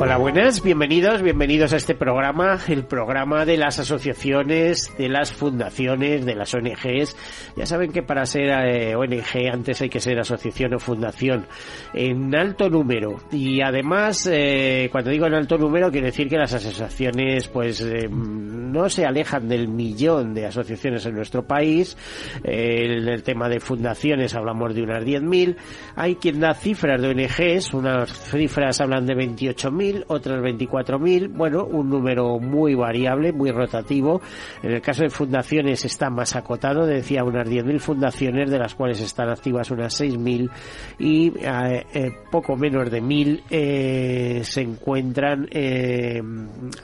Hola, buenas, bienvenidos, bienvenidos a este programa, el programa de las asociaciones, de las fundaciones, de las ONGs. Ya saben que para ser eh, ONG antes hay que ser asociación o fundación en alto número. Y además, eh, cuando digo en alto número, quiere decir que las asociaciones pues eh, no se alejan del millón de asociaciones en nuestro país. en el tema de fundaciones hablamos de unas 10.000. Hay quien da cifras de ONGs, unas cifras hablan de 28.000 otras 24.000, bueno, un número muy variable, muy rotativo. En el caso de fundaciones está más acotado, decía unas 10.000 fundaciones, de las cuales están activas unas 6.000 y eh, eh, poco menos de 1.000 eh, se encuentran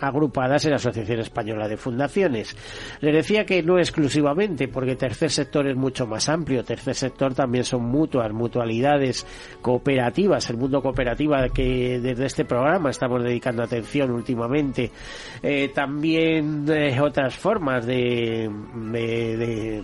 agrupadas en la Asociación Española de Fundaciones. Les decía que no exclusivamente, porque tercer sector es mucho más amplio, tercer sector también son mutuas, mutualidades, cooperativas, el mundo cooperativa que desde este programa estamos dedicando atención últimamente. Eh, también eh, otras formas de, de,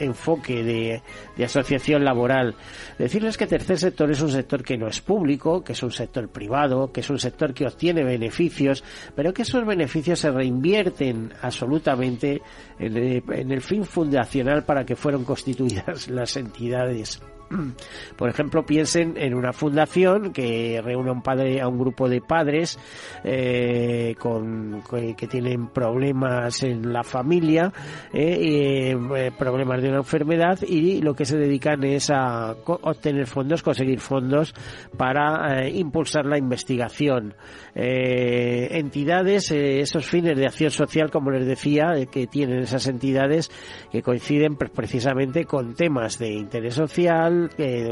enfoque de, asociación laboral. Decirles que tercer sector es un sector que no es público, que es un sector privado, que es un sector que obtiene beneficios, pero que esos beneficios se reinvierten absolutamente en en el fin fundacional para que fueron constituidas las entidades. Por ejemplo, piensen en una fundación que reúne a un padre, a un grupo de padres eh, con, que tienen problemas en la familia, eh, eh, problemas de una enfermedad y lo que se dedican es a obtener fondos, conseguir fondos para impulsar la investigación. entidades, esos fines de acción social, como les decía, que tienen esas entidades que coinciden precisamente con temas de interés social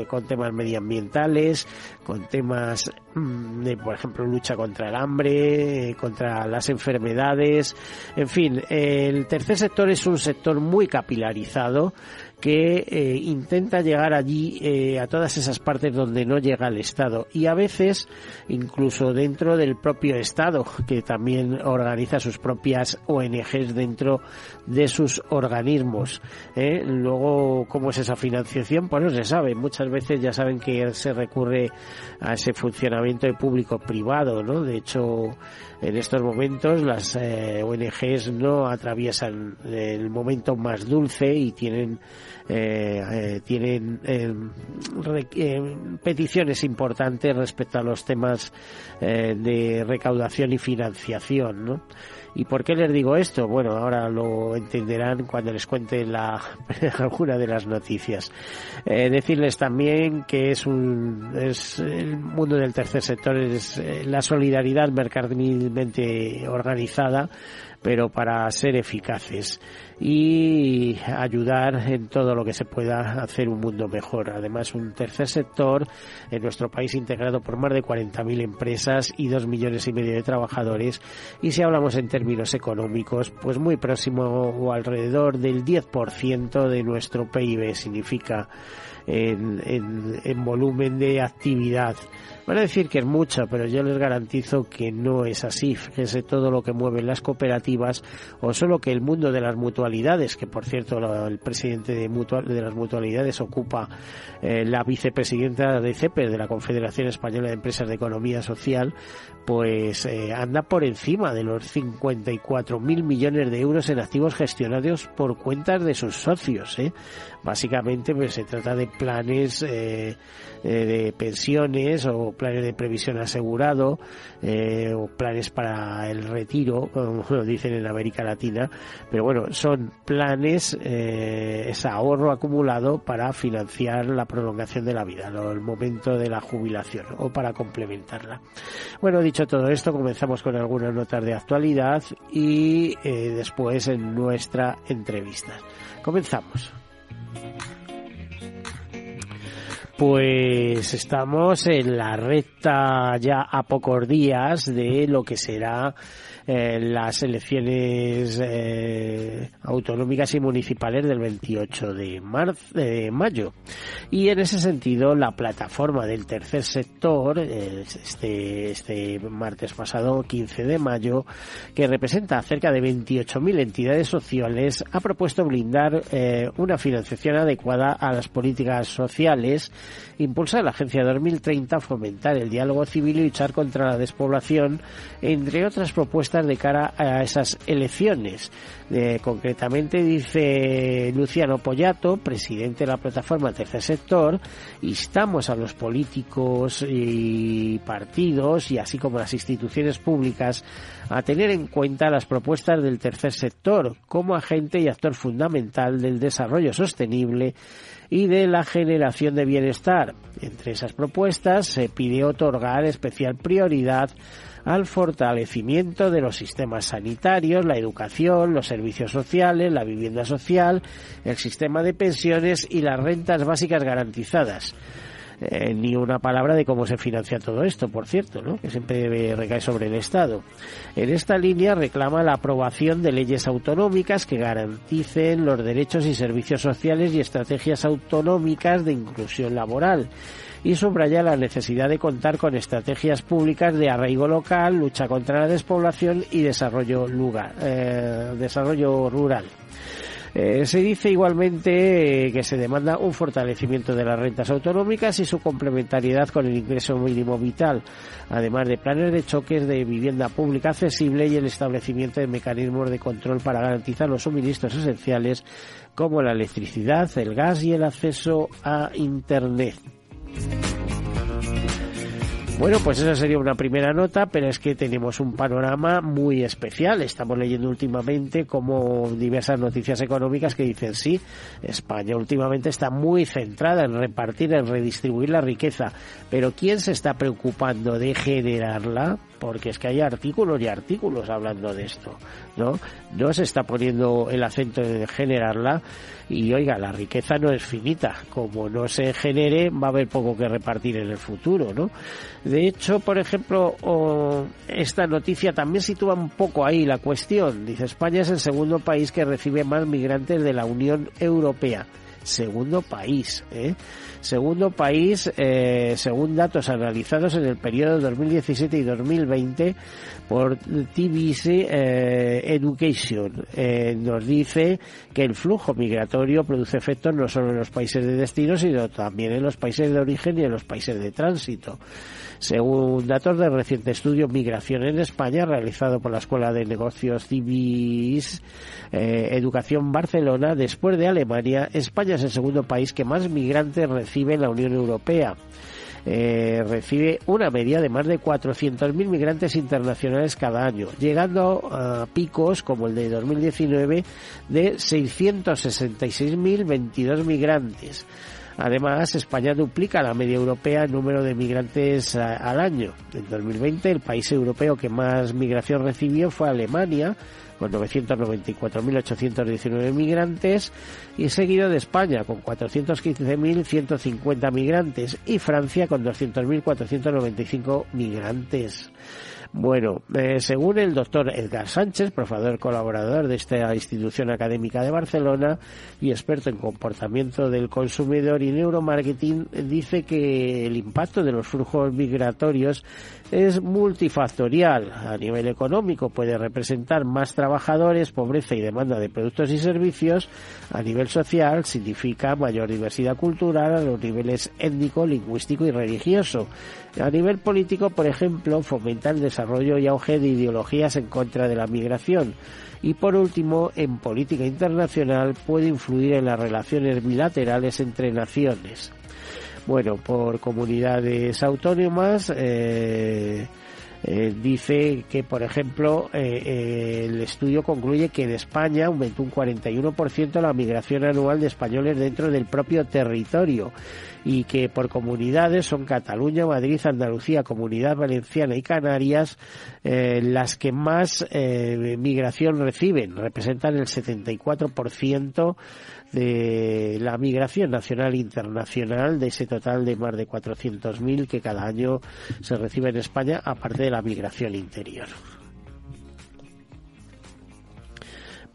con temas medioambientales, con temas mm, de, por ejemplo, lucha contra el hambre, contra las enfermedades, en fin, el tercer sector es un sector muy capilarizado que eh, intenta llegar allí eh, a todas esas partes donde no llega el Estado. Y a veces incluso dentro del propio Estado que también organiza sus propias ONGs dentro de sus organismos. ¿eh? Luego, ¿cómo es esa financiación? Pues no se sabe. Muchas veces ya saben que se recurre a ese funcionamiento de público-privado, ¿no? De hecho, en estos momentos las ONGs no atraviesan el momento más dulce y tienen eh, eh, tienen eh, peticiones importantes respecto a los temas de recaudación y financiación, ¿no? ¿Y por qué les digo esto? Bueno, ahora lo entenderán cuando les cuente la, alguna de las noticias. decirles también que es un, es el mundo del tercer sector, es la solidaridad mercantilmente organizada, pero para ser eficaces y ayudar en todo lo que se pueda hacer un mundo mejor. Además, un tercer sector en nuestro país integrado por más de 40.000 empresas y dos millones y medio de trabajadores. Y si hablamos en términos económicos, pues muy próximo o alrededor del 10% de nuestro PIB significa en, en, en volumen de actividad. Van a decir que es mucho, pero yo les garantizo que no es así. Fíjense todo lo que mueven las cooperativas o solo que el mundo de las mutualidades, que por cierto el presidente de, de las mutualidades ocupa eh, la vicepresidenta de CEPES, de la Confederación Española de Empresas de Economía Social, pues eh, anda por encima de los 54 mil millones de euros en activos gestionados por cuentas de sus socios. ¿eh? Básicamente pues, se trata de planes eh, de pensiones o planes de previsión asegurado eh, o planes para el retiro, como lo dicen en América Latina, pero bueno, son planes, eh, es ahorro acumulado para financiar la prolongación de la vida, el momento de la jubilación o para complementarla. Bueno, dicho todo esto, comenzamos con algunas notas de actualidad y eh, después en nuestra entrevista. Comenzamos. Pues estamos en la recta ya a pocos días de lo que será eh, las elecciones eh, autonómicas y municipales del 28 de, marzo, de mayo. Y en ese sentido, la plataforma del tercer sector, eh, este, este martes pasado, 15 de mayo, que representa cerca de 28.000 entidades sociales, ha propuesto blindar una financiación adecuada a las políticas sociales, impulsar la Agencia 2030, fomentar el diálogo civil y luchar contra la despoblación, entre otras propuestas de cara a esas elecciones. concretamente dice Luciano Pollato, presidente de la plataforma Tercer Sector, instamos a los políticos y partidos y así como las instituciones públicas a tener en cuenta las propuestas del tercer sector como agente y actor fundamental del desarrollo sostenible y de la generación de bienestar. Entre esas propuestas se pide otorgar especial prioridad al fortalecimiento de los sistemas sanitarios, la educación, los servicios sociales, la vivienda social, el sistema de pensiones y las rentas básicas garantizadas. Eh, ni una palabra de cómo se financia todo esto, por cierto, ¿no? que siempre recae sobre el Estado. En esta línea reclama la aprobación de leyes autonómicas que garanticen los derechos y servicios sociales y estrategias autonómicas de inclusión laboral y subraya la necesidad de contar con estrategias públicas de arraigo local, lucha contra la despoblación y desarrollo, lugar, eh, desarrollo rural. Eh, se dice igualmente eh, que se demanda un fortalecimiento de las rentas autonómicas y su complementariedad con el ingreso mínimo vital, además de planes de choques de vivienda pública accesible y el establecimiento de mecanismos de control para garantizar los suministros esenciales como la electricidad, el gas y el acceso a Internet. Bueno, pues esa sería una primera nota, pero es que tenemos un panorama muy especial. Estamos leyendo últimamente como diversas noticias económicas que dicen sí, España últimamente está muy centrada en repartir, en redistribuir la riqueza, pero ¿quién se está preocupando de generarla? porque es que hay artículos y artículos hablando de esto, ¿no? No se está poniendo el acento en generarla y oiga, la riqueza no es finita, como no se genere va a haber poco que repartir en el futuro, ¿no? De hecho, por ejemplo, esta noticia también sitúa un poco ahí la cuestión. Dice, España es el segundo país que recibe más migrantes de la Unión Europea segundo país. ¿eh? Segundo país, eh, según datos analizados en el periodo 2017 y 2020 por TBC eh, Education. Eh, nos dice que el flujo migratorio produce efectos no solo en los países de destino, sino también en los países de origen y en los países de tránsito. Según datos del reciente estudio Migración en España, realizado por la Escuela de Negocios Civis eh, Educación Barcelona, después de Alemania, España es el segundo país que más migrantes recibe en la Unión Europea. Eh, recibe una media de más de 400.000 migrantes internacionales cada año, llegando a picos como el de 2019 de 666.022 migrantes. Además, España duplica la media europea en número de migrantes eh, al año. En 2020, el país europeo que más migración recibió fue Alemania, con 994.819 migrantes, y seguido de España, con 415.150 migrantes, y Francia, con 200.495 migrantes. Bueno, eh, según el doctor Edgar Sánchez, profesor colaborador de esta institución académica de Barcelona y experto en comportamiento del consumidor y neuromarketing, dice que el impacto de los flujos migratorios es multifactorial. A nivel económico puede representar más trabajadores, pobreza y demanda de productos y servicios. A nivel social significa mayor diversidad cultural a los niveles étnico, lingüístico y religioso. A nivel político, por ejemplo, fomenta el desarrollo y auge de ideologías en contra de la migración. Y por último, en política internacional puede influir en las relaciones bilaterales entre naciones. Bueno, por comunidades autónomas, eh, eh, dice que, por ejemplo, eh, el estudio concluye que en España aumentó un 41% la migración anual de españoles dentro del propio territorio y que por comunidades son Cataluña, Madrid, Andalucía, Comunidad Valenciana y Canarias eh, las que más eh, migración reciben, representan el 74% de la migración nacional e internacional de ese total de más de 400.000 que cada año se recibe en España, aparte de la migración interior.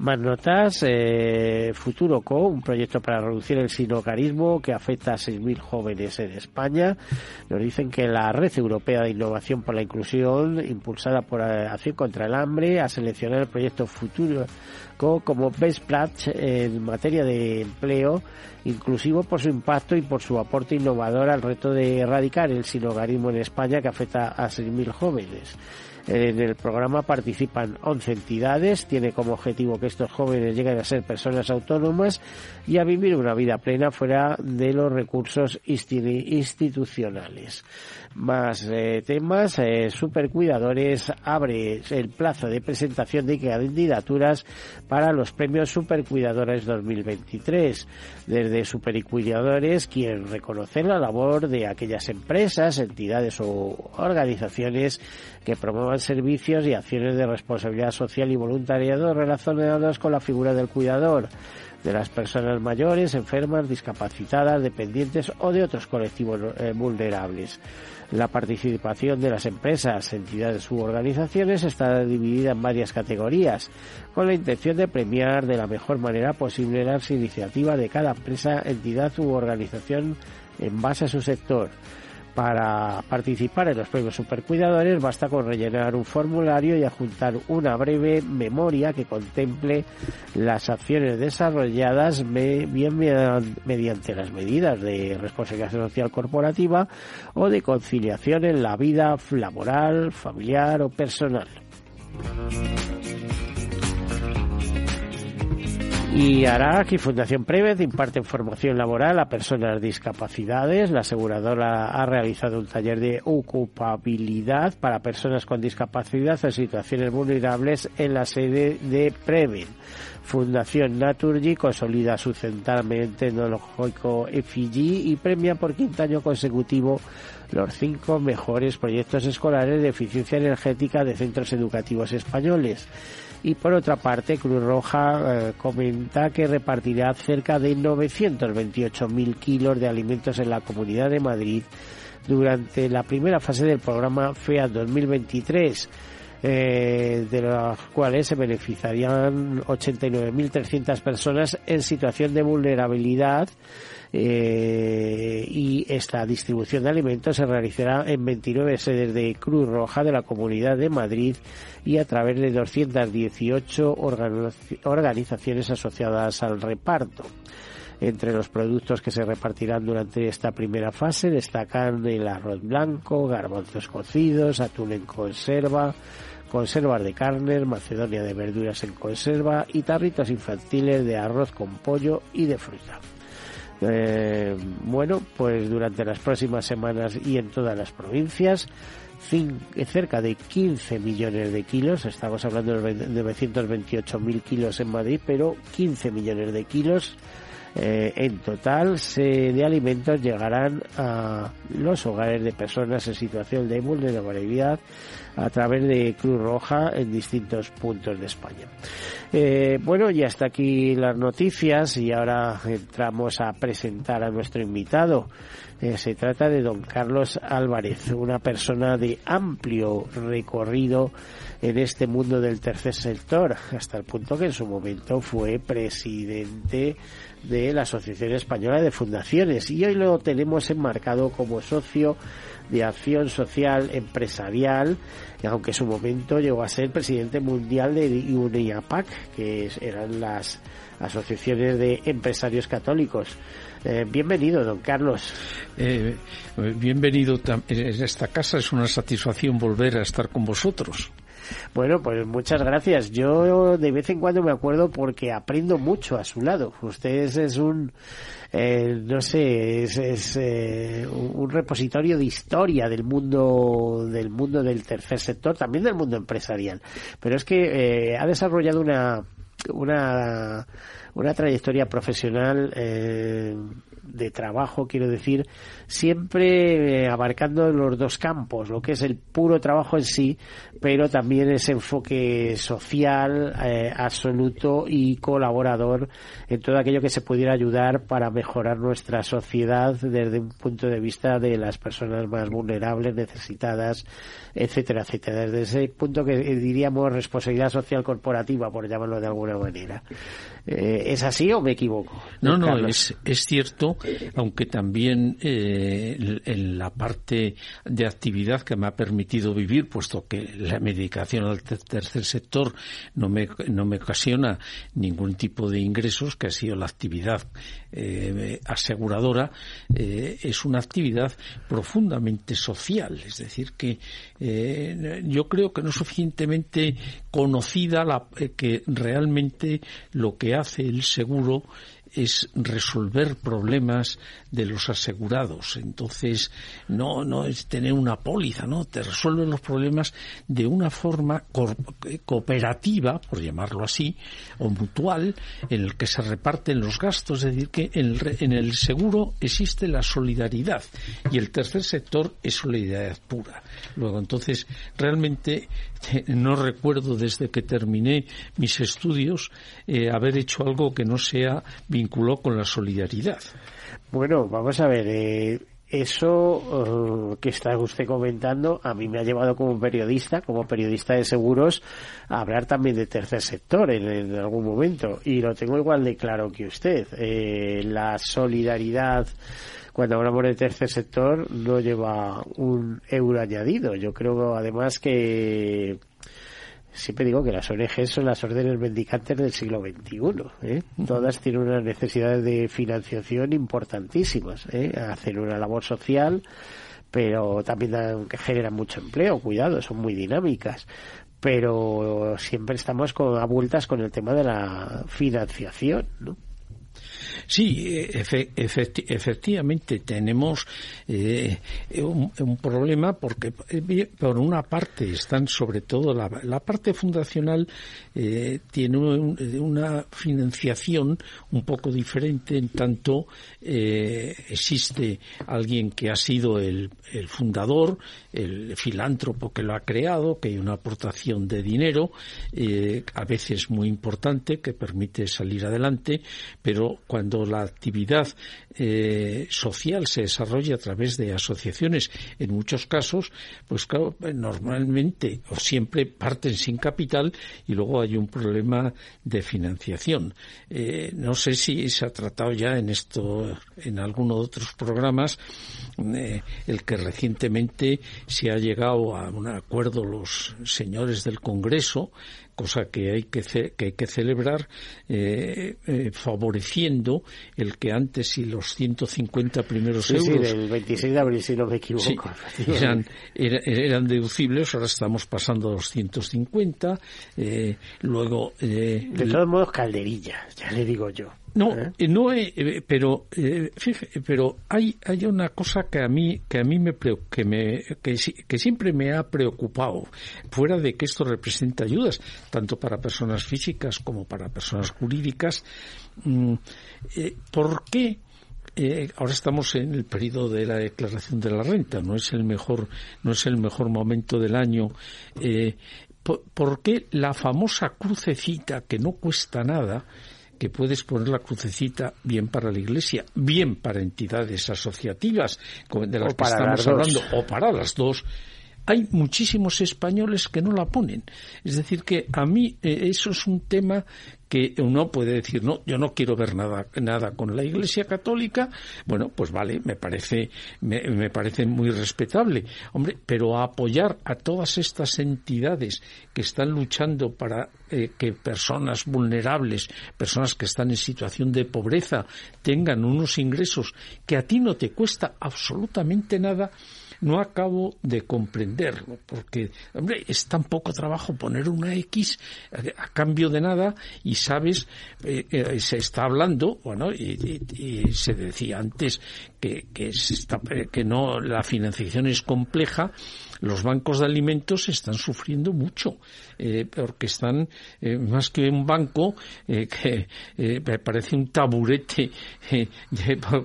Más notas, eh, Futuro Co, un proyecto para reducir el sinocarismo que afecta a 6.000 jóvenes en España. Nos dicen que la Red Europea de Innovación por la Inclusión, impulsada por Acción contra el Hambre, ha seleccionado el proyecto Futuro Co como Best Practice en materia de empleo inclusivo por su impacto y por su aporte innovador al reto de erradicar el sinogarismo en España que afecta a 6.000 jóvenes. En el programa participan 11 entidades, tiene como objetivo que estos jóvenes lleguen a ser personas autónomas y a vivir una vida plena fuera de los recursos institucionales. Más eh, temas, eh, Supercuidadores abre el plazo de presentación de candidaturas para los premios Supercuidadores 2023. Desde Supercuidadores quieren reconocer la labor de aquellas empresas, entidades o organizaciones que promuevan servicios y acciones de responsabilidad social y voluntariado relacionados con la figura del cuidador de las personas mayores, enfermas, discapacitadas, dependientes o de otros colectivos eh, vulnerables. La participación de las empresas, entidades u organizaciones está dividida en varias categorías, con la intención de premiar de la mejor manera posible las iniciativas de cada empresa, entidad u organización en base a su sector. Para participar en los premios Supercuidadores basta con rellenar un formulario y adjuntar una breve memoria que contemple las acciones desarrolladas bien mediante las medidas de responsabilidad social corporativa o de conciliación en la vida laboral, familiar o personal. Y Arac y Fundación Prevez imparten formación laboral a personas discapacidades. La aseguradora ha realizado un taller de ocupabilidad para personas con discapacidad en situaciones vulnerables en la sede de Preven. Fundación Naturgy consolida su centramiento tecnológico FIG y premia por quinto año consecutivo los cinco mejores proyectos escolares de eficiencia energética de centros educativos españoles. Y por otra parte, Cruz Roja eh, comenta que repartirá cerca de 928.000 kilos de alimentos en la Comunidad de Madrid durante la primera fase del programa FEA 2023. Eh, de los cuales se beneficiarían 89.300 personas en situación de vulnerabilidad eh, y esta distribución de alimentos se realizará en 29 sedes de Cruz Roja de la Comunidad de Madrid y a través de 218 organizaciones asociadas al reparto. Entre los productos que se repartirán durante esta primera fase destacan el arroz blanco, garbanzos cocidos, atún en conserva, conservas de carne, macedonia de verduras en conserva y tarritos infantiles de arroz con pollo y de fruta. Eh, bueno, pues durante las próximas semanas y en todas las provincias, cerca de 15 millones de kilos, estamos hablando de 928 mil kilos en Madrid, pero 15 millones de kilos eh, en total de alimentos llegarán a los hogares de personas en situación de vulnerabilidad a través de Cruz Roja en distintos puntos de España. Eh, bueno, y hasta aquí las noticias y ahora entramos a presentar a nuestro invitado. Eh, se trata de don Carlos Álvarez, una persona de amplio recorrido en este mundo del tercer sector, hasta el punto que en su momento fue presidente de la Asociación Española de Fundaciones y hoy lo tenemos enmarcado como socio de acción social empresarial, aunque en su momento llegó a ser presidente mundial de UNIAPAC, que eran las asociaciones de empresarios católicos. Eh, bienvenido, don Carlos. Eh, bienvenido en esta casa. Es una satisfacción volver a estar con vosotros. Bueno, pues muchas gracias. Yo de vez en cuando me acuerdo porque aprendo mucho a su lado. Usted es un, eh, no sé, es, eh, un repositorio de historia del mundo, del mundo del tercer sector, también del mundo empresarial. Pero es que eh, ha desarrollado una, una, una trayectoria profesional de trabajo, quiero decir, siempre eh, abarcando los dos campos, lo que es el puro trabajo en sí, pero también ese enfoque social eh, absoluto y colaborador en todo aquello que se pudiera ayudar para mejorar nuestra sociedad desde un punto de vista de las personas más vulnerables, necesitadas, etcétera, etcétera. Desde ese punto que diríamos responsabilidad social corporativa, por llamarlo de alguna manera. Eh, ¿Es así o me equivoco? No, no, es, es, cierto, aunque también eh, en la parte de actividad que me ha permitido vivir, puesto que la medicación al tercer sector no me, no me ocasiona ningún tipo de ingresos, que ha sido la actividad eh, aseguradora, es una actividad profundamente social. Es decir, que yo creo que no es suficientemente conocida la, que realmente lo que hace el seguro es resolver problemas de los asegurados. Entonces, no, no es tener una póliza, ¿no? Te resuelve los problemas de una forma cooperativa, por llamarlo así, o mutual, en el que se reparten los gastos. Es decir, que en el, en el seguro existe la solidaridad y el tercer sector es solidaridad pura. Luego, entonces, realmente no recuerdo desde que terminé mis estudios eh, haber hecho algo que no sea vinculado con la solidaridad. Bueno, vamos a ver. Eh, eso eh, que está usted comentando a mí me ha llevado como periodista, como periodista de seguros, a hablar también de tercer sector en, algún momento. Y lo tengo igual de claro que usted. la solidaridad cuando hablamos de tercer sector no lleva un euro añadido. Yo creo además que siempre digo que las ONG son las órdenes mendicantes del siglo XXI. ¿eh? Todas tienen unas necesidades de financiación importantísimas. ¿eh? Hacen una labor social, pero también generan mucho empleo. Cuidado, son muy dinámicas. Pero siempre estamos con, a vueltas con el tema de la financiación. ¿no? Sí, efectivamente tenemos eh, un, problema porque eh, por una parte están sobre todo la, parte fundacional eh, tiene una financiación un poco diferente en tanto existe alguien que ha sido el, el, fundador, el filántropo que lo ha creado, que hay una aportación de dinero a veces muy importante que permite salir adelante, pero cuando la actividad eh, social se desarrolla a través de asociaciones, en muchos casos, pues claro, normalmente o siempre parten sin capital y luego hay un problema de financiación. Eh, no sé si se ha tratado ya en esto, en alguno de otros programas, eh, el que recientemente se ha llegado a un acuerdo los señores del Congreso cosa que hay que, que, hay que celebrar, eh, eh, favoreciendo el que antes y los 150 primeros euros. Sí, del 26 de abril, si no me equivoco. eran, eran, deducibles, ahora estamos pasando a los 150. Eh, luego. de todos modos, calderilla, ya le digo yo. No, ¿Eh? Eh, no, eh, pero pero hay hay una cosa que a mí que a mí me que me que, que, siempre me ha preocupado fuera de que esto representa ayudas tanto para personas físicas como para personas jurídicas. Mm, ¿Por qué? ahora estamos en el periodo de la declaración de la renta, no es el mejor, no es el mejor momento del año. ¿Por qué la famosa crucecita que no cuesta nada que puedes poner la crucecita bien para la Iglesia, bien para entidades asociativas de las que estamos hablando, o para las dos, hay muchísimos españoles que no la ponen. Es decir, que a mí eh, eso es un tema que uno puede decir, no, yo no quiero ver nada, nada con la Iglesia Católica, bueno, pues vale, me parece, me, parece muy respetable. Hombre, pero apoyar a todas estas entidades que están luchando para eh, que personas vulnerables, personas que están en situación de pobreza, tengan unos ingresos que a ti no te cuesta absolutamente nada, no acabo de comprenderlo, porque, hombre, es tan poco trabajo poner una X a, cambio de nada y sabes, eh, se está hablando, bueno, y, se decía antes que, que, que no la financiación es compleja los bancos de alimentos están sufriendo mucho, eh, porque están eh, más que un banco eh, que parece un taburete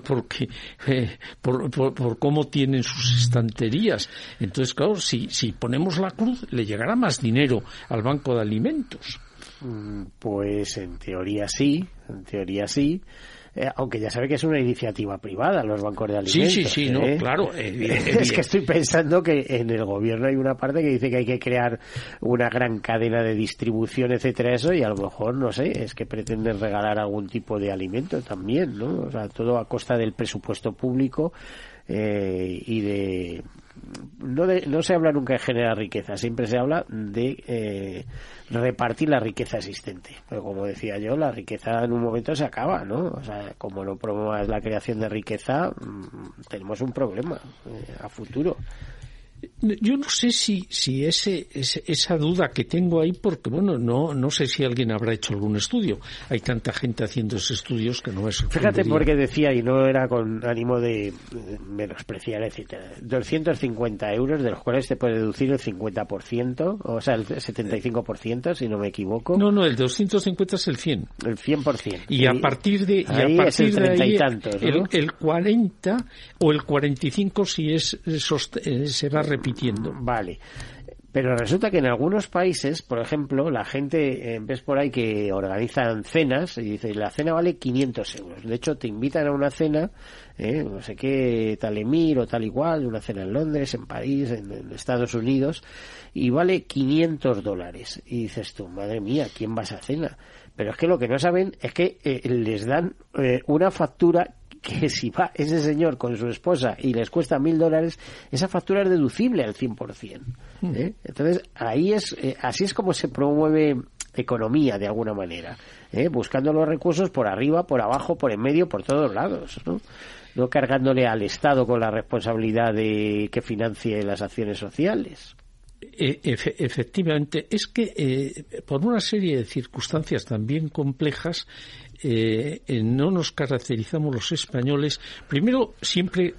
porque por, por, cómo tienen sus estanterías. Entonces, claro, si, si ponemos la cruz, le llegará más dinero al banco de alimentos. Mm, pues en teoría sí, en teoría sí. Eh, aunque ya sabe que es una iniciativa privada, los bancos de alimentos. Sí, sí, sí, no, ¿eh? claro. es que estoy pensando que en el gobierno hay una parte que dice que hay que crear una gran cadena de distribución, etcétera, eso, y a lo mejor, no sé, es que pretenden regalar algún tipo de alimento también, ¿no? O sea, todo a costa del presupuesto público eh, y de no, no se habla nunca de generar riqueza, siempre se habla de eh, repartir la riqueza existente. Pero como decía yo, la riqueza en un momento se acaba, ¿no? O sea, como no promuevas la creación de riqueza, mm, tenemos un problema eh, a futuro. Yo no sé si, si ese, esa duda que tengo ahí, porque bueno, no, no sé si alguien habrá hecho algún estudio. Hay tanta gente haciendo esos estudios que no es. Fíjate porque decía, y no era con ánimo de menospreciar, etcétera, 250 euros, de los cuales te puede deducir el 50%, o sea, el 75%, si no me equivoco. No, no, el 250 es el 100. El 100%. Y, a partir de, y a partir de ahí, el, el, 40 o el 45 si es, se va repitiendo. Vale. Pero resulta que en algunos países, por ejemplo, la gente, eh, ves por ahí que organizan cenas y dice, la cena vale 500 euros. De hecho, te invitan a una cena, eh, no sé qué, tal Emir o tal igual, una cena en Londres, en París, en, Estados Unidos, y vale 500 dólares. Y dices tú, madre mía, ¿quién va a esa cena? Pero es que lo que no saben es que eh, les dan una factura que si va ese señor con su esposa y les cuesta mil dólares, esa factura es deducible al 100%. Hmm. ¿eh? Entonces, ahí es, eh, así es como se promueve economía de alguna manera, ¿eh? buscando los recursos por arriba, por abajo, por en medio, por todos lados, ¿no? no cargándole al Estado con la responsabilidad de que financie las acciones sociales. E, efectivamente, es que por una serie de circunstancias también complejas, eh, no nos caracterizamos los españoles. Primero, siempre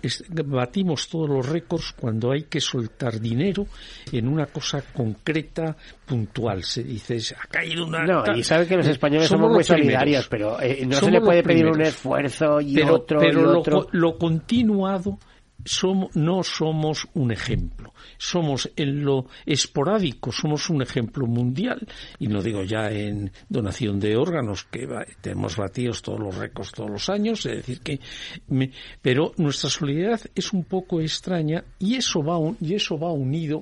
batimos todos los récords cuando hay que soltar dinero en una cosa concreta, puntual. Se dice, ha caído una. No, y sabe que los españoles somos, muy solidarios, pero eh, no se le puede pedir un esfuerzo y otro. Pero y lo, otro. lo continuado somos, no somos un ejemplo. Somos en lo esporádico, somos un ejemplo mundial. Y no digo ya en donación de órganos, que tenemos batidos todos los récords todos los años, es decir, que. pero nuestra solidaridad es un poco extraña y eso va, y eso va unido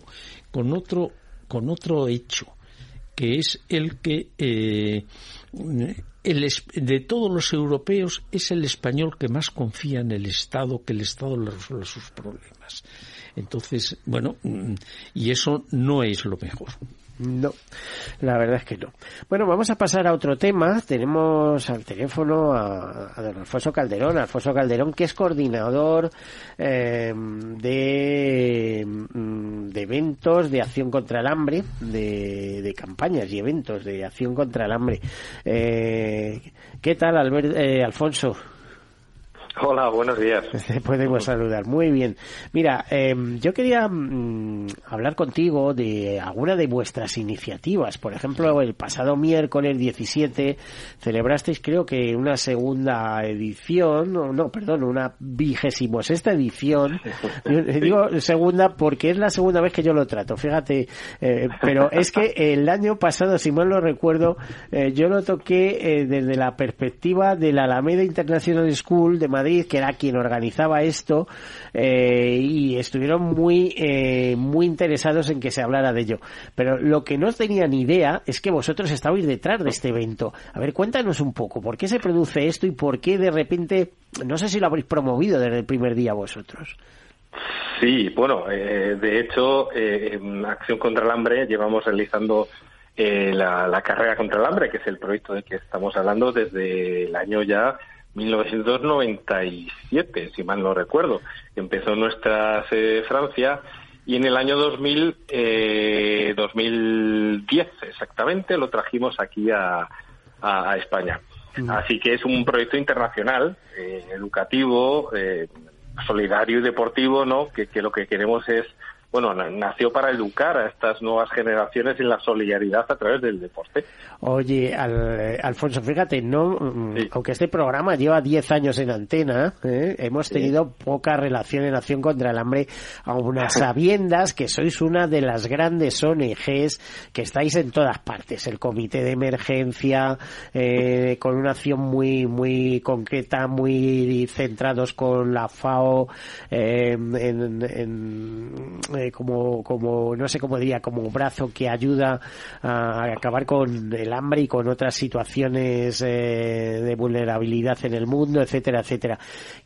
con otro, con otro hecho, que es el que. Eh, de todos los europeos es el español que más confía en el Estado, que el Estado le resuelve sus problemas. Entonces, bueno, mm, y eso no es lo mejor. No, la verdad es que no. Bueno, vamos a pasar a otro tema. Tenemos al teléfono a, don Alfonso Calderón. Alfonso Calderón, que es coordinador em, de, de, eventos de acción contra el hambre, de, campañas y eventos de acción contra el hambre. Eh, ¿Qué tal, eh, Alfonso? Hola, buenos días. Podemos saludar. Muy bien. Mira, em, yo quería mm, hablar contigo de alguna de vuestras iniciativas. Por ejemplo, el pasado miércoles 17 celebrasteis, creo que una segunda edición, no, no perdón, una vigésimo sexta edición. digo segunda porque es la segunda vez que yo lo trato, fíjate. Eh, pero es que el año pasado, si mal no recuerdo, eh, yo lo toqué eh, desde la perspectiva de la Alameda International School de Madrid que era quien organizaba esto, eh, y estuvieron muy, eh, muy interesados en que se hablara de ello. Pero lo que no tenían idea es que vosotros estabais detrás de este evento. A ver, cuéntanos un poco, ¿por qué se produce esto y por qué de repente, no sé si lo habréis promovido desde el primer día vosotros? Sí, bueno, eh, de hecho, en Acción contra el Hambre llevamos realizando la, la, carrera contra el hambre, que es el proyecto del que estamos hablando desde el año ya 1997, si mal no recuerdo. Empezó nuestra sede Francia y en el año 2000, eh, 2010 exactamente lo trajimos aquí a, España. Así que es un proyecto internacional, eh, educativo, eh, solidario y deportivo, ¿no? Que, que lo que queremos es bueno, nació para educar a estas nuevas generaciones en la solidaridad a través del deporte. Oye, eh, Alfonso, fíjate, no, mm, aunque este programa lleva 10 años en antena, ¿eh? hemos tenido poca relación en acción contra el hambre, a unas sabiendas que sois una de las grandes ONGs que estáis en todas partes, el comité de emergencia, eh, con una acción muy, muy concreta, muy centrados con la FAO, en, en eh, como, como, no sé cómo diría, como brazo que ayuda a acabar con el hambre y con otras situaciones eh, de vulnerabilidad en el mundo, etcétera, etcétera.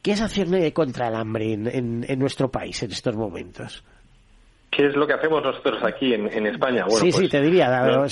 ¿Qué es hacer contra el hambre en, en, nuestro país en estos momentos? ¿Qué es lo que hacemos nosotros aquí en, España? sí, sí, pues, te diría,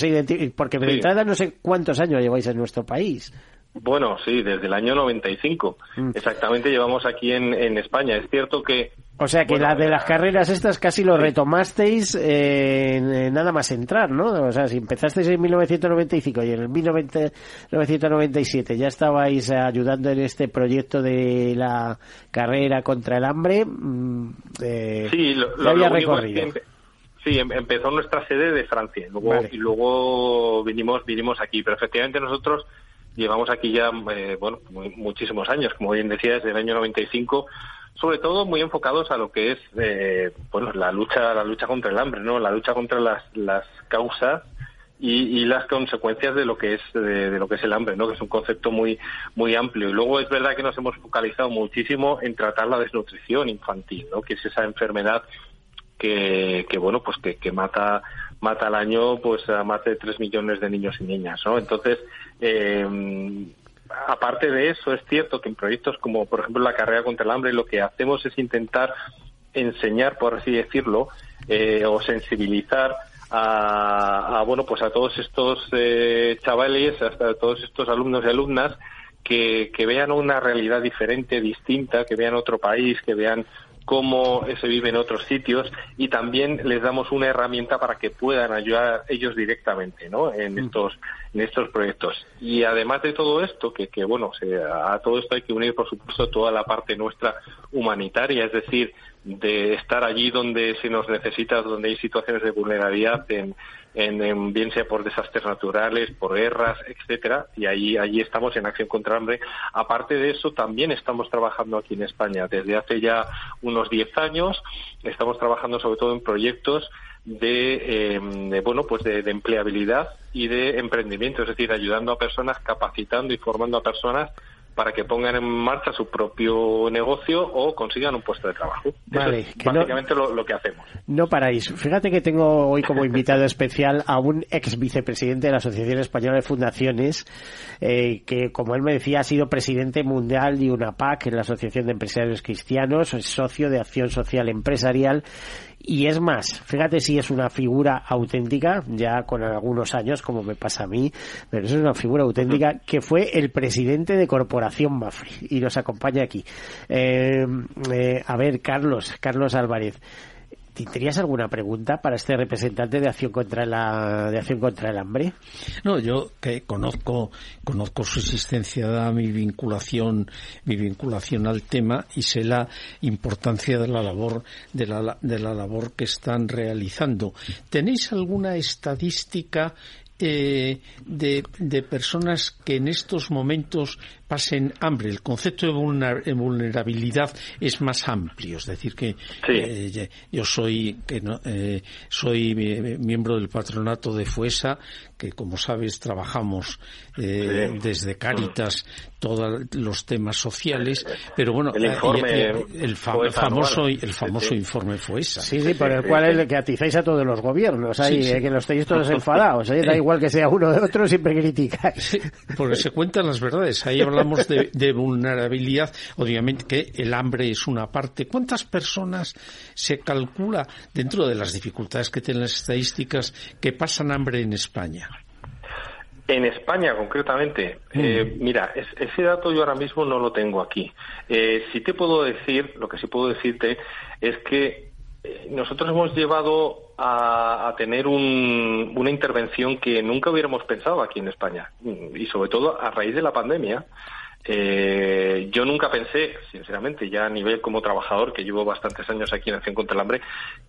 porque de entrada no sé cuántos años lleváis en nuestro país. Bueno, sí, desde el año 95. Mm. Exactamente llevamos aquí en, en España. Es cierto que o sea que la de las carreras estas casi lo retomasteis eh, nada más entrar, ¿no? O sea, si empezasteis en 1995 y en el 1997 ya estabais ayudando en este proyecto de la carrera contra el hambre, mm, eh, sí, lo, había recorrido. sí, em, empezó nuestra sede de Francia luego, y luego vinimos, vinimos aquí, pero efectivamente nosotros llevamos aquí ya, eh, bueno, muchísimos años, como bien decía, desde el año 95 sobre todo muy enfocados a lo que es eh, bueno la lucha la lucha contra el hambre no la lucha contra las, causas y, las consecuencias de lo que es de, lo que es el hambre no que es un concepto muy muy amplio. Y luego es verdad que nos hemos focalizado muchísimo en tratar la desnutrición infantil no que es esa enfermedad que, que bueno pues que mata mata al año pues a más de tres millones de niños y niñas no entonces eh, aparte de eso, es cierto que en proyectos como, por ejemplo, la carrera contra el hambre, lo que hacemos es intentar enseñar, por así decirlo, eh, o sensibilizar a, bueno, pues a todos estos eh, chavales, hasta a todos estos alumnos y alumnas que, que vean una realidad diferente, distinta, que vean otro país, que vean cómo se vive en otros sitios y también les damos una herramienta para que puedan ayudar ellos directamente ¿no? en mm. estos en estos proyectos y además de todo esto que, que bueno a todo esto hay que unir por supuesto toda la parte nuestra humanitaria es decir de estar allí donde se nos necesita donde hay situaciones de vulnerabilidad en, en, bien sea por desastres naturales, por guerras, etcétera, y ahí, allí estamos en acción contra hambre. Aparte de eso, también estamos trabajando aquí en España. Desde hace ya unos 10 años estamos trabajando sobre todo en proyectos de, eh, bueno pues de, de, empleabilidad y de emprendimiento, es decir, ayudando a personas, capacitando y formando a personas para que pongan en marcha su propio negocio o consigan un puesto de trabajo. Vale, es básicamente lo, que hacemos. No paráis. Fíjate que tengo hoy como invitado especial a un ex vicepresidente de la Asociación Española de Fundaciones, eh, que como él me decía ha sido presidente mundial de UNAPAC, en la Asociación de Empresarios Cristianos, es socio de Acción Social Empresarial y es más, fíjate si es una figura auténtica, ya con algunos años, como me pasa a mí, pero es una figura auténtica que fue el presidente de Corporación Mafri y nos acompaña aquí. Eh, eh, a ver, Carlos, Carlos Álvarez. ¿Tendrías alguna pregunta para este representante de Acción contra la de Acción contra el hambre? No, yo que conozco conozco su existencia, mi vinculación mi vinculación al tema y sé la importancia de la labor de la, de la labor que están realizando. ¿Tenéis alguna estadística eh, de, de, personas que en estos momentos pasen hambre. El concepto de vulnerabilidad es más amplio, es decir, que eh, yo soy que no, eh, soy miembro del patronato de FUESA, que como sabes trabajamos eh, desde Cáritas todos los temas sociales, pero bueno, el, el, famoso el famoso informe FUESA. Sí, sí, por el cual que atizáis a todos los gobiernos, ahí, que los tenéis todos enfadados, da igual que sea uno de otro, siempre criticáis. porque se cuentan las verdades, ahí hablamos de, vulnerabilidad, obviamente que el hambre es una parte. ¿Cuántas personas se calcula dentro de las dificultades que tienen las estadísticas que pasan hambre en España? En España, concretamente, mm. eh, mira, ese dato yo ahora mismo no lo tengo aquí. Eh, sí te puedo decir, lo que sí puedo decirte es que eh, nosotros hemos llevado a, tener una intervención que nunca hubiéramos pensado aquí en España y sobre todo a raíz de la pandemia Eh, yo nunca pensé, sinceramente, ya a nivel como trabajador, que llevo bastantes años aquí en Acción contra el Hambre,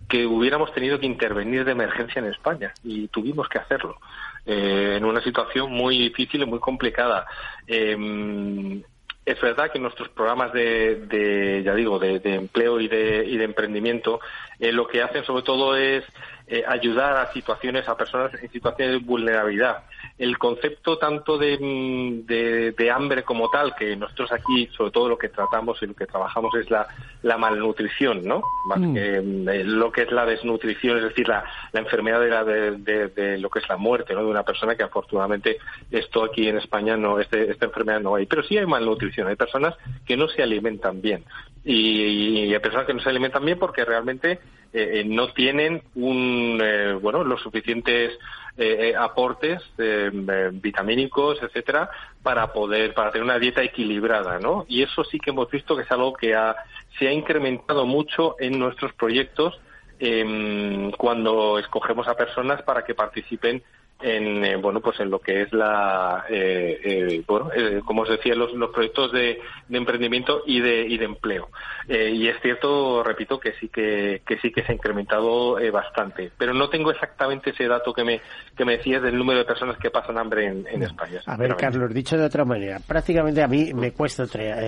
que hubiéramos tenido que intervenir de emergencia en España y tuvimos que hacerlo. Eh, en una situación muy difícil y muy complicada. Eh, es verdad que nuestros programas de, ya digo, de, empleo y de, y de emprendimiento, eh, lo que hacen sobre todo es eh, ayudar a situaciones, a personas en situaciones de vulnerabilidad. El concepto tanto mm, de, de, hambre como tal, que nosotros aquí, sobre todo lo que tratamos y lo que trabajamos es la, la malnutrición, ¿no? Más mm. que mm, eh, lo que es la desnutrición, es decir, la, la enfermedad de, la, de, de, lo que es la muerte, ¿no? De una persona que afortunadamente esto aquí en España no, este, esta enfermedad no hay. Pero sí hay malnutrición, hay personas que no se alimentan bien. Y, y hay personas que no se alimentan bien porque realmente eh, eh, no tienen un, eh, bueno, los suficientes aportes vitamínicos, etcétera, para poder, para tener una dieta equilibrada, ¿no? Y eso sí que hemos visto que es algo que ha, se ha incrementado mucho en nuestros proyectos em, cuando escogemos a personas para que participen en eh, bueno pues en lo que es la eh, eh, bueno como os decía los, los proyectos de, emprendimiento y de y de empleo. Y es cierto repito que sí que, que sí que se ha incrementado bastante pero no tengo exactamente ese dato que me que me decías del número de personas que pasan hambre en, en España a ver Carlos dicho de otra manera prácticamente a mí me cuesta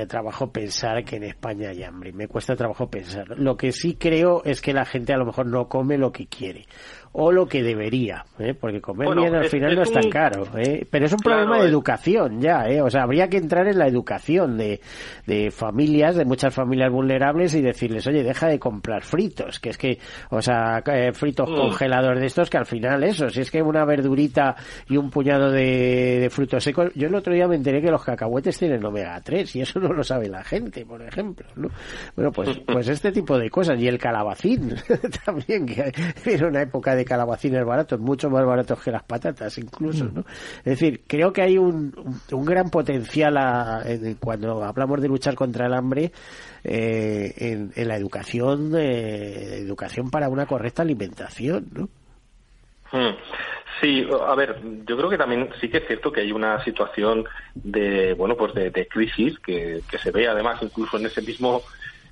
trabajo pensar que en España hay hambre me cuesta trabajo pensar. Lo que sí creo es que la gente a lo mejor no come lo que quiere o lo que debería, ¿eh? porque comer bien al final no es tan caro, ¿eh? pero es un problema de educación ya, ¿eh? o sea, habría que entrar en la educación de, de familias, de muchas familias vulnerables y decirles, oye, deja de comprar fritos, que es que, o sea, eh, fritos mm. congelados de estos que al final eso, si es que una verdurita y un puñado de, de, frutos secos, yo el otro día me enteré que los cacahuetes tienen omega 3 y eso no lo sabe la gente, por ejemplo, ¿no? Bueno, pues, pues este tipo de cosas y el calabacín también, que era una época de calabacines baratos, mucho más baratos que las patatas incluso, ¿no? Es decir, creo que hay un, un gran potencial cuando hablamos de luchar contra el hambre eh, en, la educación, eh, educación para una correcta alimentación, ¿no? Hmm. Sí, a ver, yo creo que también sí que es cierto que hay una situación de, bueno, pues de, de crisis que, que se ve además incluso en ese mismo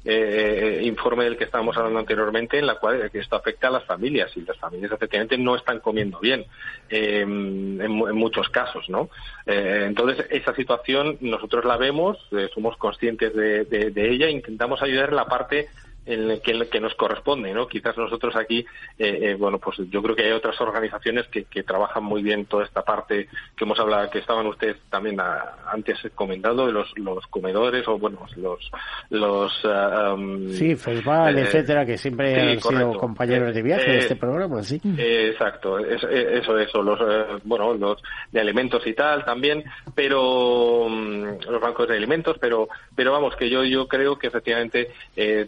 eh, informe del que estábamos hablando anteriormente, en la cual esto afecta a las familias y las familias efectivamente no están comiendo bien eh, en, muchos casos, ¿no? Eh, entonces esa situación nosotros la vemos, eh, somos conscientes de, de, de ella, intentamos ayudar en la parte en el que, que nos corresponde, ¿no? Quizás nosotros aquí, eh, eh, bueno, pues yo creo que hay otras organizaciones que, que, trabajan muy bien toda esta parte que hemos hablado, que estaban ustedes también antes comentando de los, los comedores o, bueno, los... los ah, sí, Facebook, eh, etcétera, que siempre han sido compañeros de viaje de este programa, sí. exacto, eso, eso, eso los, bueno, los de alimentos y tal también, pero mm, los bancos de alimentos, pero, pero vamos, que yo, yo creo que efectivamente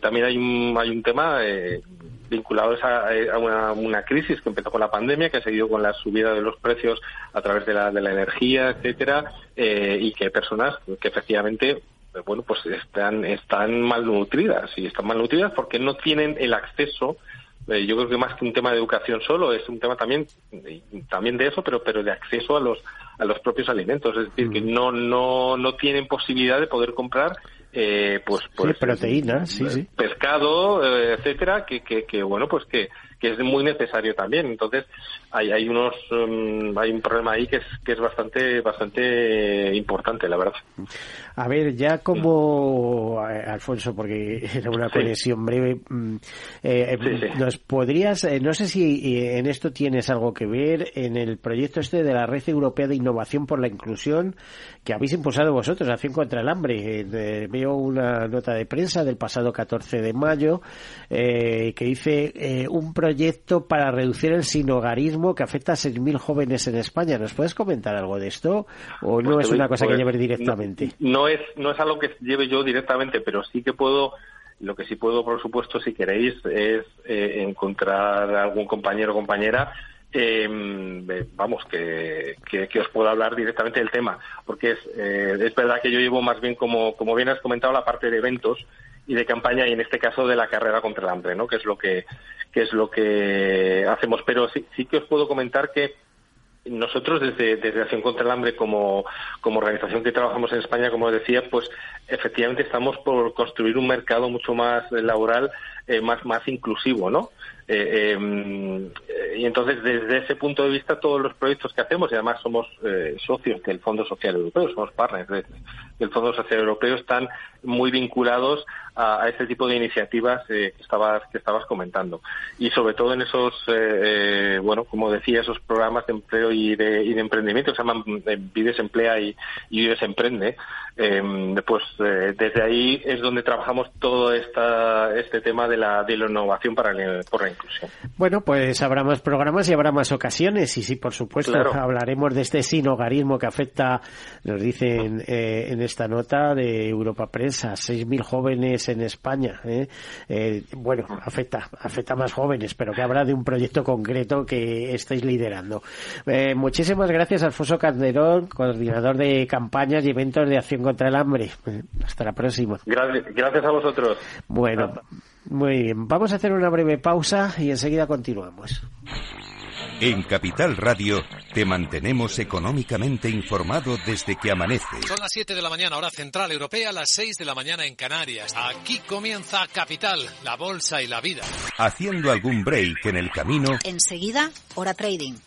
también hay hay un tema eh, vinculado a, una, una, crisis que empezó con la pandemia, que ha seguido con la subida de los precios a través de la, de la energía, etcétera, eh, y que hay personas que efectivamente bueno, pues están, están malnutridas y están malnutridas porque no tienen el acceso eh, yo creo que más que un tema de educación solo es un tema también también de eso pero pero de acceso a los a los propios alimentos. Es decir que no no no tienen posibilidad de poder comprar eh, pues, pues proteínas, sí, sí. pescado, eh, etcétera, que, que, que, bueno, pues que, que es muy necesario también. Entonces, hay, hay unos, um, hay un problema ahí que es, que es bastante, bastante importante, la verdad. A ver, ya como eh, Alfonso, porque era una conexión breve, mm, eh, nos podrías, eh, no sé si en esto tienes algo que ver en el proyecto este de la Red Europea de Innovación por la Inclusión que habéis impulsado vosotros, Acción contra el Hambre. veo una nota de prensa del pasado 14 de mayo que dice un proyecto para reducir el sinogarismo que afecta a 6.000 jóvenes en España. ¿Nos puedes comentar algo de esto o no pues es una cosa que lleves directamente? no no es, no es algo que lleve yo directamente, pero sí que puedo, lo que sí puedo, por supuesto, si queréis, es eh, encontrar algún compañero o compañera eh, vamos, que, que, os pueda hablar directamente del tema, porque es, eh, es verdad que yo llevo más bien, como, como bien has comentado, la parte de eventos y de campaña y en este caso de la carrera contra el hambre, ¿no? Que es lo que, que es lo que hacemos. Pero sí, sí que os puedo comentar que nosotros desde, desde Acción contra el Hambre como, como organización que trabajamos en España, como decía, pues efectivamente estamos por construir un mercado mucho más laboral, eh, más, más inclusivo, ¿no? Eh, em, eh, y entonces, desde ese punto de vista, todos los proyectos que hacemos, y además somos eh, socios del Fondo Social Europeo, somos partners del Fondo Social Europeo, están muy vinculados a, a este tipo de iniciativas que estabas que estabas comentando. Y sobre todo en esos bueno como decía esos programas de empleo y de, y de emprendimiento que se llaman Vides Emplea y, y Vives Emprende eh, pues desde ahí es donde trabajamos todo esta, este tema de la de la innovación para la, por la bueno pues habrá más programas y habrá más ocasiones y sí por supuesto claro. hablaremos de este sinogarismo que afecta nos dicen en esta nota de Europa Press a 6.000 jóvenes en España. ¿eh? Eh, bueno, afecta, afecta a más jóvenes, pero que habrá de un proyecto concreto que estáis liderando. Eh, muchísimas gracias, Alfonso Calderón, coordinador de campañas y eventos de acción contra el hambre. hasta la próxima. Gracias, gracias a vosotros. Bueno, muy bien. Vamos a hacer una breve pausa y enseguida continuamos. En Capital Radio te mantenemos económicamente informado desde que amanece. Son las 7 de la mañana, hora central europea, las 6 de la mañana en Canarias. Aquí comienza Capital, la bolsa y la vida. Haciendo algún break en el camino. Enseguida, hora trading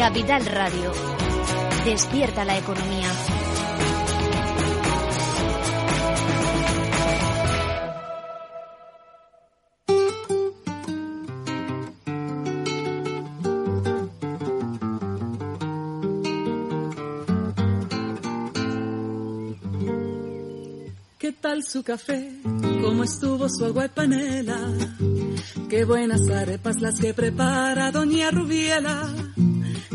Capital Radio. Despierta la economía. ¿Qué tal su café? ¿Cómo estuvo su agua y panela? Qué buenas arepas las que prepara Doña Rubiela.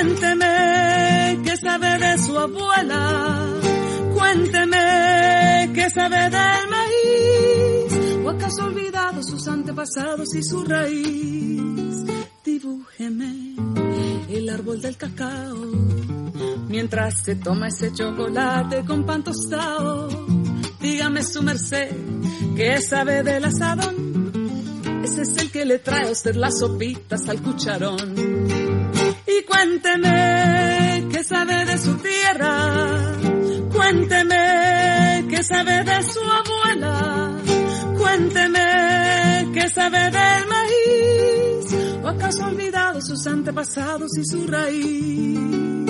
Cuénteme qué sabe de su abuela. Cuénteme qué sabe del maíz. ¿O acaso ha olvidado sus antepasados y su raíz? Dibújeme el árbol del cacao. Mientras se toma ese chocolate con pan tostado. Dígame su merced, ¿qué sabe del asadón? Ese es el que le trae a usted las sopitas al cucharón y cuénteme qué sabe de su tierra, cuénteme qué sabe de su abuela, cuénteme qué sabe del maíz, o acaso ha olvidado sus antepasados y su raíz.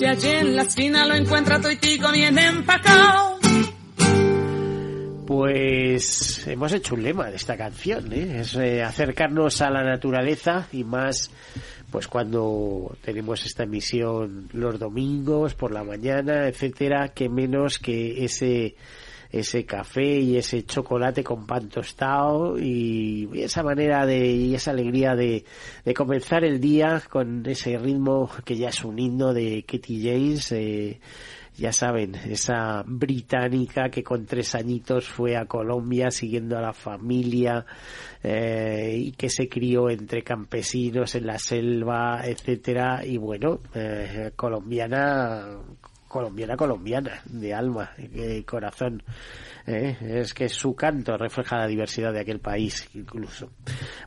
Si allí en la esquina lo encuentra bien empacado. Pues hemos hecho un lema de esta canción, ¿eh? es eh, acercarnos a la naturaleza y más pues cuando tenemos esta emisión los domingos por la mañana, etcétera, que menos que ese ese café y ese chocolate con pan tostado y esa manera de y esa alegría de, de comenzar el día con ese ritmo que ya es un himno de Katie James eh, ya saben, esa británica que con tres añitos fue a Colombia siguiendo a la familia eh, y que se crió entre campesinos en la selva, etcétera, y bueno, eh, colombiana, colombiana, colombiana, de alma, de corazón. ¿eh? es que su canto refleja la diversidad de aquel país incluso.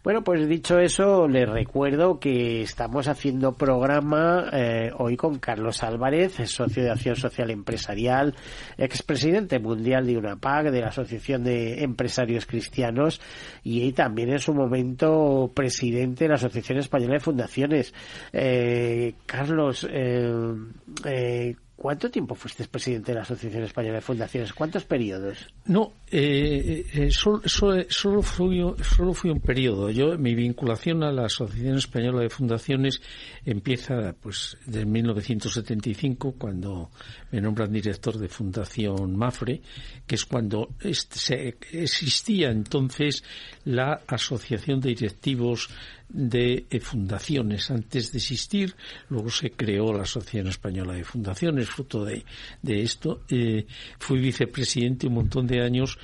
Bueno, pues dicho eso, les recuerdo que estamos haciendo programa eh, hoy con Carlos Álvarez, socio de Acción Social Empresarial, expresidente mundial de UNAPAC, de la Asociación de Empresarios Cristianos y también en su momento presidente de la Asociación Española de Fundaciones. Eh, Carlos, eh, ¿Cuánto tiempo fuiste presidente de la Asociación Española de Fundaciones? ¿Cuántos periodos? No, eh, eh, solo, solo, fui, solo fui un periodo. Yo, mi vinculación a la Asociación Española de Fundaciones empieza pues desde 1975, cuando me nombran director de Fundación Mafre, que es cuando existía entonces la Asociación de Directivos de eh, fundaciones antes de existir. Luego se creó la Asociación Española de Fundaciones, fruto de, esto. Eh, fui vicepresidente un montón de años,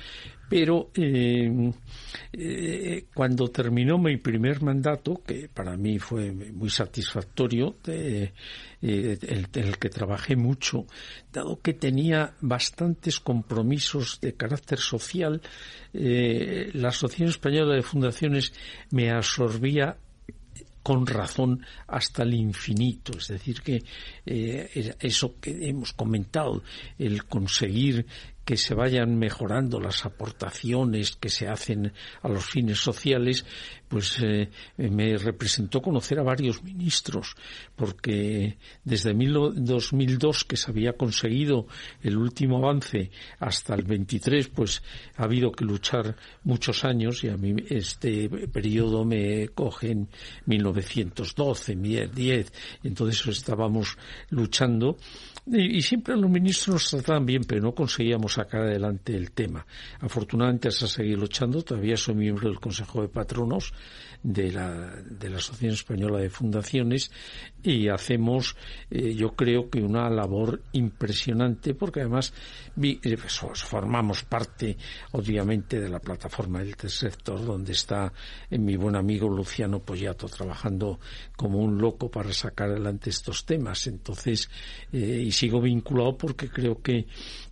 pero eh, cuando terminó mi primer mandato, que para mí fue muy satisfactorio, en el, que trabajé mucho, dado que tenía bastantes compromisos de carácter social, la Asociación Española de Fundaciones me absorbía con razón hasta el infinito. Es decir, que eh, eso que hemos comentado, el conseguir que se vayan mejorando las aportaciones que se hacen a los fines sociales, pues eh, me representó conocer a varios ministros, porque desde 2002 que se había conseguido el último avance hasta el 23, pues ha habido que luchar muchos años y a mí este periodo me coge en 1912, 10, entonces estábamos luchando y, siempre los ministros nos trataban bien, pero no conseguíamos sacar adelante el tema. Afortunadamente, hasta seguir luchando, todavía soy miembro del Consejo de Patronos de la, de la Asociación Española de Fundaciones y hacemos, eh, yo creo que una labor impresionante, porque además eh, pues, formamos parte, obviamente, de la plataforma del tercer sector, donde está eh, mi buen amigo Luciano Pollato trabajando como un loco para sacar adelante estos temas. Entonces, y sigo vinculado porque creo que,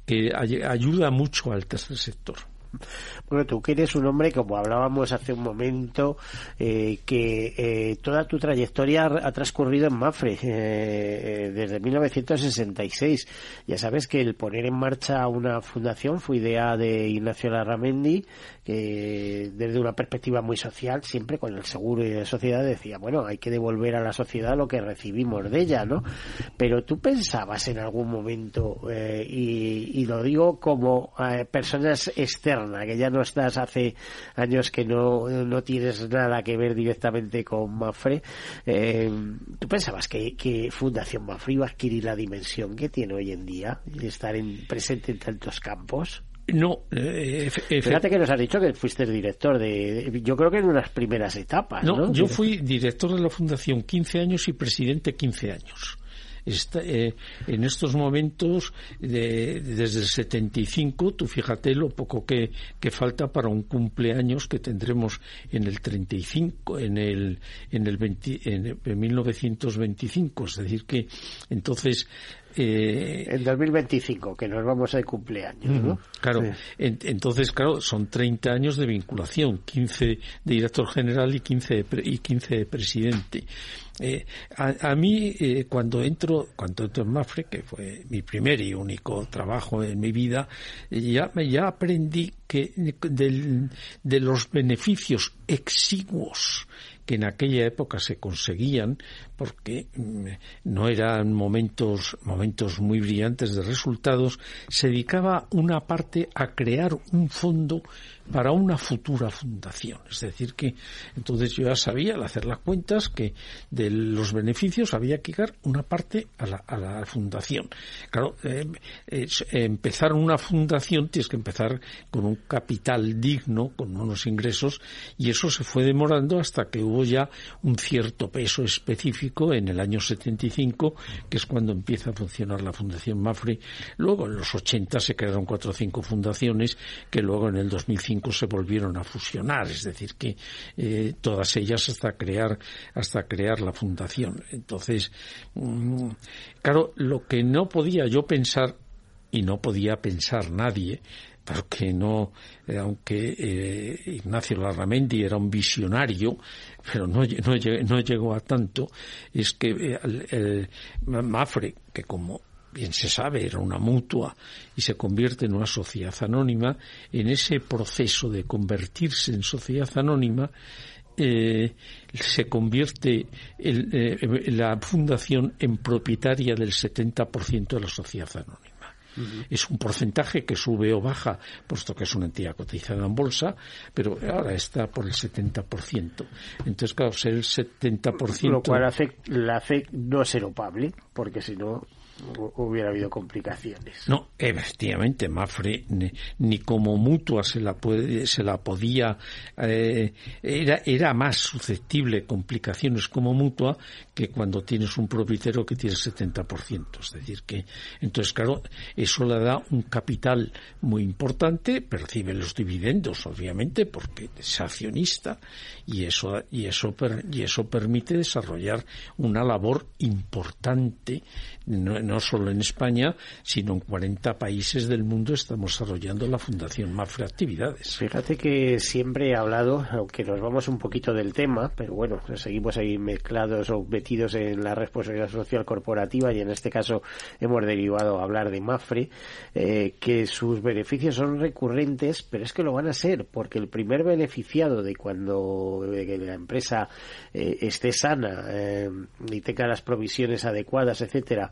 que ayuda mucho al tercer sector. Bueno, tú que eres un hombre, como hablábamos hace un momento, eh, que eh, toda tu trayectoria ha transcurrido en Mafre eh, desde 1966. Ya sabes que el poner en marcha una fundación fue idea de Ignacio Larramendi, que desde una perspectiva muy social, siempre con el seguro y la sociedad, decía, bueno, hay que devolver a la sociedad lo que recibimos de ella, ¿no? Pero tú pensabas en algún momento, y, y, lo digo como personas externas, que ya no estás hace años que no, no tienes nada que ver directamente con Mafre. Eh, ¿Tú pensabas que, que, Fundación Mafre iba a adquirir la dimensión que tiene hoy en día, de estar en, presente en tantos campos? No, eh, fíjate que nos has dicho que fuiste el director de, yo creo que en unas primeras etapas. No, yo fui director de la fundación 15 años y presidente 15 años. Eh, en estos momentos, desde el 75, tú fíjate lo poco que, falta para un cumpleaños que tendremos en el 35, en el, en el, en 1925. Es decir, que entonces eh, en 2025, que nos vamos a cumpleaños, ¿no? Claro, entonces, claro, son 30 años de vinculación, 15 de director general y 15 de, y 15 de presidente. Eh, a, mí, eh, cuando entro, cuando entro en Mafre, que fue mi primer y único trabajo en mi vida, ya, ya aprendí que de los beneficios exiguos que en aquella época se conseguían porque mm, no eran momentos momentos muy brillantes de resultados se dedicaba una parte a crear un fondo para una futura fundación. Es decir, que entonces yo ya sabía al hacer las cuentas que de los beneficios había que dar una parte a la, a la fundación. Claro, eh, empezar una fundación tienes que empezar con un capital digno, con unos ingresos, y eso se fue demorando hasta que hubo ya un cierto peso específico en el año 75, que es cuando empieza a funcionar la Fundación Mafre. Luego, en los 80 se crearon cuatro o cinco fundaciones que luego en el 2005 se volvieron a fusionar, es decir, que eh, todas ellas hasta crear hasta crear la fundación. Entonces, mm, claro, lo que no podía yo pensar y no podía pensar nadie porque no, eh, aunque eh, Ignacio Larramendi era un visionario, pero no, no, llegó a tanto, es que Mafre, que como bien se sabe, era una mutua y se convierte en una sociedad anónima, en ese proceso de convertirse en sociedad anónima, eh, se convierte eh, la fundación en propietaria del 70% de la sociedad anónima. Es un porcentaje que sube o baja, puesto que es una entidad cotizada en bolsa, pero ahora está por el 70%. Entonces, claro, ser el 70%... Lo cual hace, la hace no ser opable, porque si no hubiera habido complicaciones. No, efectivamente, Mafre ni, como mutua se la, puede, se la podía, eh, era, era más susceptible complicaciones como mutua que cuando tienes un propietario que tiene el 70%. Es decir, que entonces, claro, eso le da un capital muy importante, percibe los dividendos, obviamente, porque es accionista y eso, y eso, y eso permite desarrollar una labor importante no, solo en España, sino en 40 países del mundo estamos desarrollando la Fundación Mafre Actividades. Fíjate que siempre he hablado, aunque nos vamos un poquito del tema, pero bueno, seguimos ahí mezclados o metidos en la responsabilidad social corporativa y en este caso hemos derivado a hablar de Mafre, eh, que sus beneficios son recurrentes, pero es que lo van a ser, porque el primer beneficiado de cuando la empresa eh, esté sana eh, y tenga las provisiones adecuadas, etcétera,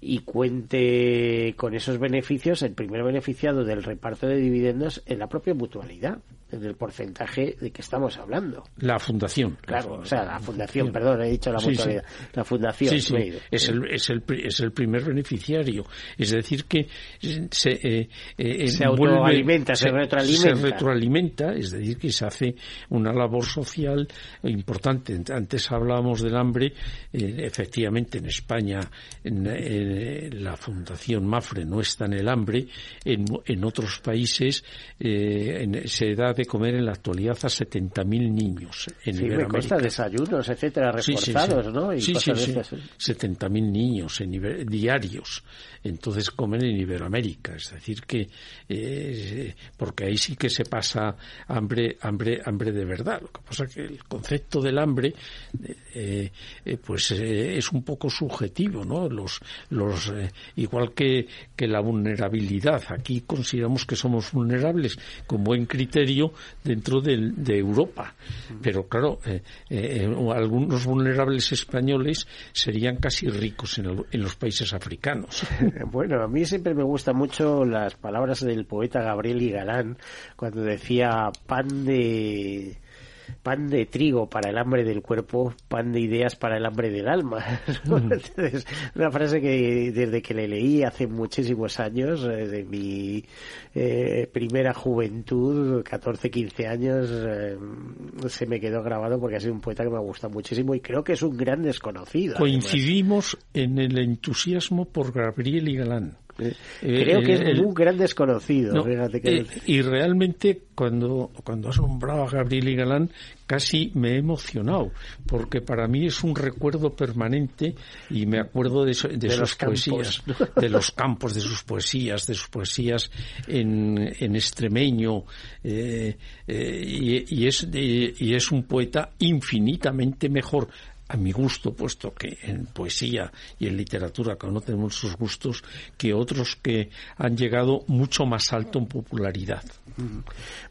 y cuente con esos beneficios, el primer beneficiado del reparto de dividendos es la propia mutualidad, en el porcentaje de que estamos hablando. La fundación. Claro, o sea, la fundación, perdón, he dicho la mutualidad. La fundación. Sí, es, el, es, el, es el primer beneficiario. Es decir, que se, eh, eh, se autoalimenta, se, retroalimenta. Se retroalimenta, es decir, que se hace una labor social importante. Antes hablábamos del hambre, eh, efectivamente en España en, la Fundación Mafre no está en el hambre, en, en otros países se da de comer en la actualidad a 70.000 niños en sí, me cuesta desayunos, etcétera, reforzados, ¿no? Y sí, sí, sí. 70.000 niños en diarios. Entonces comen en Iberoamérica. Es decir, que. Eh, porque ahí sí que se pasa hambre, hambre, hambre de verdad. Lo que pasa es que el concepto del hambre, eh, eh, pues es un poco subjetivo, ¿no? Los, los, igual que, que la vulnerabilidad. Aquí consideramos que somos vulnerables con buen criterio dentro de, Europa. Pero claro, algunos vulnerables españoles serían casi ricos en, en los países africanos. Bueno, a mí siempre me gustan mucho las palabras del poeta Gabriel y Galán cuando decía pan de pan de trigo para el hambre del cuerpo, pan de ideas para el hambre del alma. una frase que desde que le leí hace muchísimos años, eh, de mi eh, primera juventud, 14, 15 años, eh, se me quedó grabado porque ha sido un poeta que me gusta muchísimo y creo que es un gran desconocido. Coincidimos en el entusiasmo por Gabriel y Galán. Creo que es un gran desconocido. y realmente cuando, cuando has nombrado a Gabriel y Galán casi me he emocionado porque para mí es un recuerdo permanente y me acuerdo de, de, sus poesías, de los campos, de sus poesías, de sus poesías en, en extremeño eh, eh, y, y, es, y es un poeta infinitamente mejor a mi gusto, puesto que en poesía y en literatura tenemos sus gustos, que otros que han llegado mucho más alto en popularidad.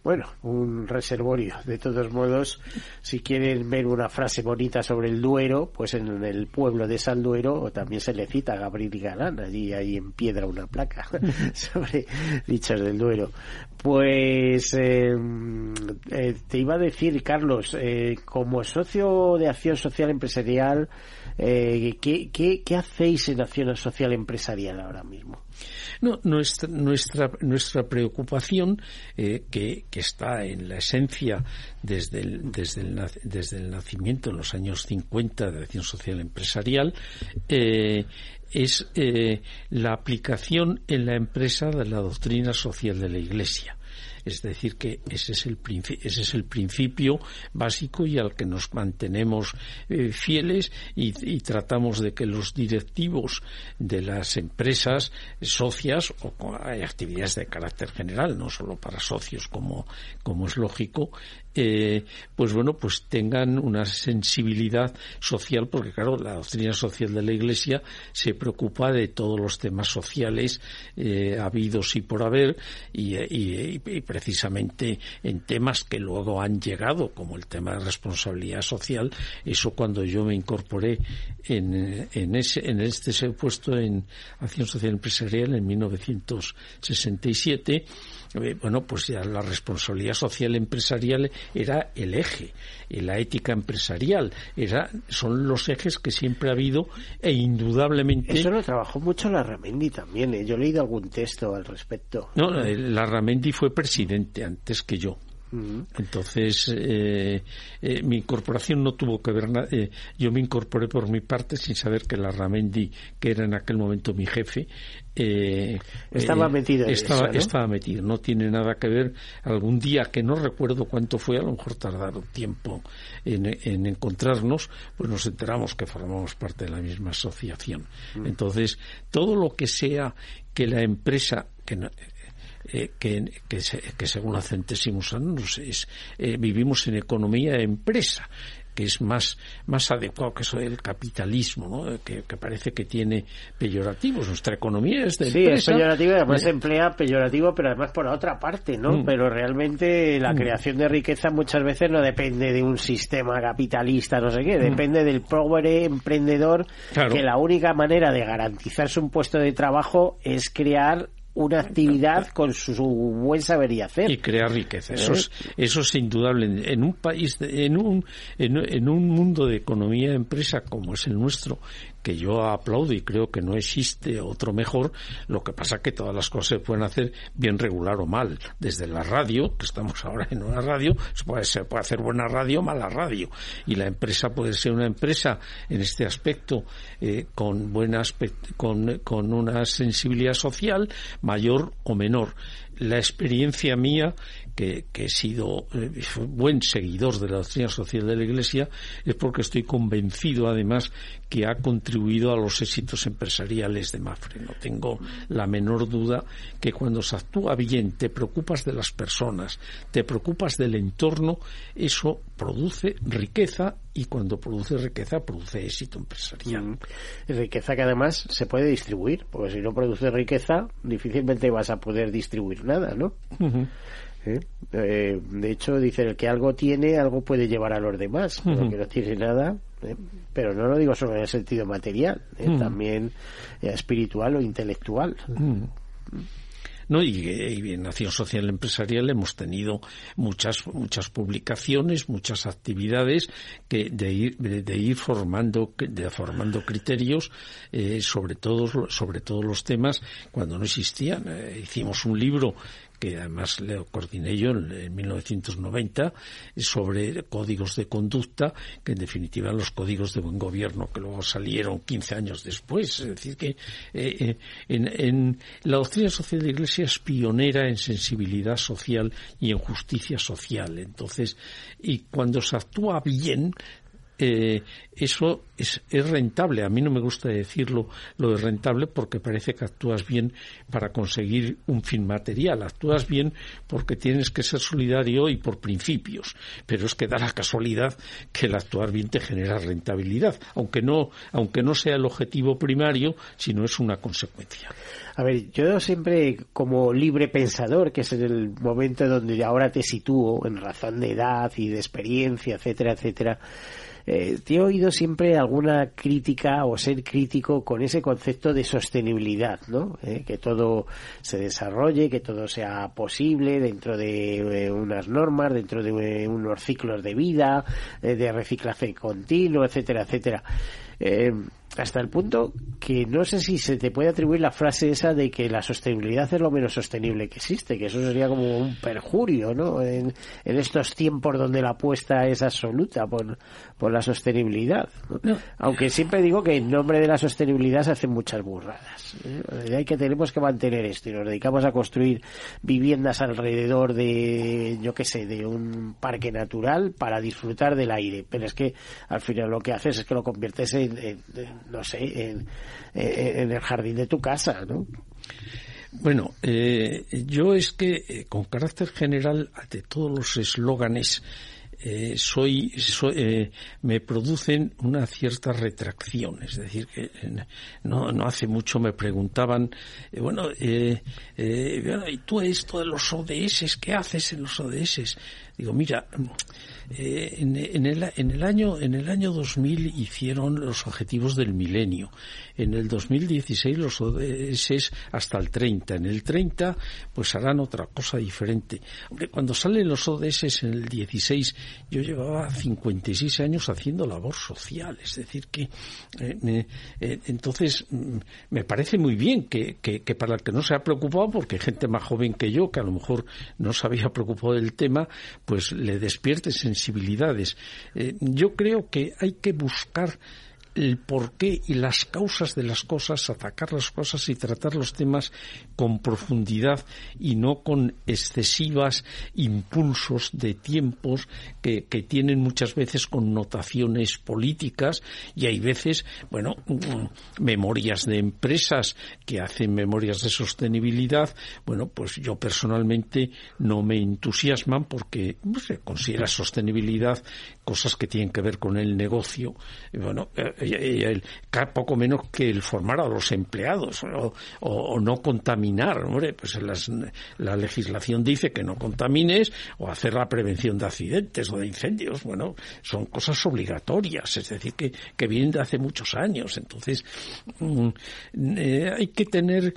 Bueno, un reservorio. De todos modos, si quieren ver una frase bonita sobre el Duero, pues en el pueblo de San Duero también se le cita a Gabriel Galán, allí hay en piedra una placa sobre dichos del Duero. Pues eh, eh, te iba a decir, Carlos, eh, como socio de Acción Social Empresarial, ¿qué, qué, qué hacéis en Acción Social Empresarial ahora mismo? No, nuestra, nuestra, nuestra preocupación, eh, que, que, está en la esencia desde el, desde, desde el nacimiento en los años 50 de acción social empresarial, eh, es eh, la aplicación en la empresa de la doctrina social de la Iglesia. Es decir, que ese es el, ese es el principio básico y al que nos mantenemos eh, fieles y, y, tratamos de que los directivos de las empresas socias o hay actividades de carácter general, no solo para socios como, como es lógico, eh, pues bueno, pues tengan una sensibilidad social, porque claro, la doctrina social de la Iglesia se preocupa de todos los temas sociales eh, habidos y por haber, y, y, y, precisamente en temas que luego han llegado, como el tema de responsabilidad social, eso cuando yo me incorporé en, en, ese, en este puesto en Acción Social Empresarial en 1967, eh, bueno, pues ya la responsabilidad social empresarial era el eje, y la ética empresarial, era, son los ejes que siempre ha habido e indudablemente... Eso lo trabajó mucho la Ramendi también, ¿eh? yo he leído algún texto al respecto. No, la Ramendi fue presidente antes que yo. Entonces, eh, eh, mi incorporación no tuvo que ver nada. Eh, yo me incorporé por mi parte sin saber que la Ramendi, que era en aquel momento mi jefe, estaba metido. estaba, eso, ¿no? estaba metido. No tiene nada que ver. Algún día que no recuerdo cuánto fue, a lo mejor tardaron tiempo en, en encontrarnos, pues nos enteramos que formamos parte de la misma asociación. Entonces, todo lo que sea que la empresa que no, eh, que, que, que, según la centésimos años es, eh, vivimos en economía de empresa que es más, más adecuado que eso del capitalismo, ¿no? que, que, parece que tiene peyorativos. Nuestra economía es de sí, empresa. es peyorativo y además se emplea peyorativo, pero además por la otra parte, ¿no? Mm. Pero realmente la Mm. creación de riqueza muchas veces no depende de un sistema capitalista, no sé qué, depende del pobre emprendedor Mm. Claro. que la única manera de garantizarse un puesto de trabajo es crear una actividad con su, su buen saber y hacer. y crear riqueza. ¿Eh? Eso es, eso es indudable. En un país, de- en un, en, en un mundo de economía de empresa como es el nuestro, que yo aplaudo y creo que no existe otro mejor, lo que pasa que todas las cosas se pueden hacer bien regular o mal. Desde la radio, que estamos ahora en una radio, se puede, hacer buena radio o mala radio. Y la empresa puede ser una empresa en este aspecto eh, con, buena con, con una sensibilidad social mayor o menor. La experiencia mía, que, que he sido eh, buen seguidor de la doctrina social de la Iglesia, es porque estoy convencido, además, que ha contribuido a los éxitos empresariales de Mafre. No tengo la menor duda que cuando se actúa bien, te preocupas de las personas, te preocupas del entorno, eso produce riqueza y cuando produce riqueza produce éxito empresarial. Mm. Riqueza que además se puede distribuir, porque si no produce riqueza, difícilmente vas a poder distribuir nada, ¿no? ¿Eh? Eh, de hecho, dicen el que algo tiene, algo puede llevar a los demás. Ujú. que no tiene nada, ¿eh? pero no lo digo solo en el sentido material, también espiritual o intelectual. ¿no? Y, y en Acción Social Empresarial hemos tenido muchas muchas publicaciones, muchas actividades que de ir de, de ir formando de formando criterios eh, sobre todos sobre todos los temas cuando no existían. Eh, hicimos un libro que además le coordiné yo en, en 1990 sobre códigos de conducta que en definitiva los códigos de buen gobierno que luego salieron 15 años después. Es decir que eh, eh, en, en la doctrina social de la Iglesia es pionera en sensibilidad social y en justicia social. Entonces y cuando se actúa bien eh, eso es, es, rentable. A mí no me gusta decirlo lo de rentable porque parece que actúas bien para conseguir un fin material. Actúas bien porque tienes que ser solidario y por principios. Pero es que da la casualidad que el actuar bien te genera rentabilidad, aunque no, aunque no sea el objetivo primario, sino es una consecuencia. A ver, yo siempre como libre pensador, que es el momento donde ahora te sitúo en razón de edad y de experiencia, etcétera, etcétera, eh, te he oído siempre alguna crítica o ser crítico con ese concepto de sostenibilidad, ¿no? Eh, que todo se desarrolle, que todo sea posible dentro de eh, unas normas, dentro de unos ciclos de vida, de reciclaje continuo, etcétera, etcétera hasta el punto que no sé si se te puede atribuir la frase esa de que la sostenibilidad es lo menos sostenible que existe, que eso sería como un perjurio, ¿no? En, estos tiempos donde la apuesta es absoluta por, por la sostenibilidad. Aunque siempre digo que en nombre de la sostenibilidad se hacen muchas burradas. ¿eh? Hay que tenemos que mantener esto y nos dedicamos a construir viviendas alrededor de, yo qué sé, de un parque natural para disfrutar del aire. Pero es que al final lo que haces es que lo conviertes en no sé, en, el jardín de tu casa, ¿no? Bueno, eh, yo es que eh, con carácter general de todos los eslóganes eh, soy, me producen una cierta retracción. Es decir, que no, no hace mucho me preguntaban, bueno, ¿y tú esto de los ODS? ¿Qué haces en los ODS? Digo, mira, eh, en, el, en, el, año en el año 2000 hicieron los objetivos del milenio. En el 2016 los ODS hasta el 30. En el 30 pues harán otra cosa diferente. Hombre, cuando salen los ODS en el 16 yo llevaba 56 años haciendo labor social. Es decir que eh, eh, entonces mm, me parece muy bien que, que, que, para el que no se ha preocupado, porque hay gente más joven que yo que a lo mejor no se había preocupado del tema, pues le despierte sensibilidades. Eh, yo creo que hay que buscar el porqué y las causas de las cosas, atacar las cosas y tratar los temas con profundidad y no con excesivas impulsos de tiempos que, tienen muchas veces connotaciones políticas y hay veces, bueno, mm, memorias de empresas que hacen memorias de sostenibilidad, bueno, pues yo personalmente no me entusiasman porque se considera sostenibilidad cosas que tienen que ver con el negocio, bueno, eh, poco menos que el formar a los empleados o, no contaminar. Hombre, pues la legislación dice que no contamines o hacer la prevención de accidentes o de incendios. Bueno, son cosas obligatorias, es decir, que, que vienen de hace muchos años. Entonces, mm, eh, hay que tener,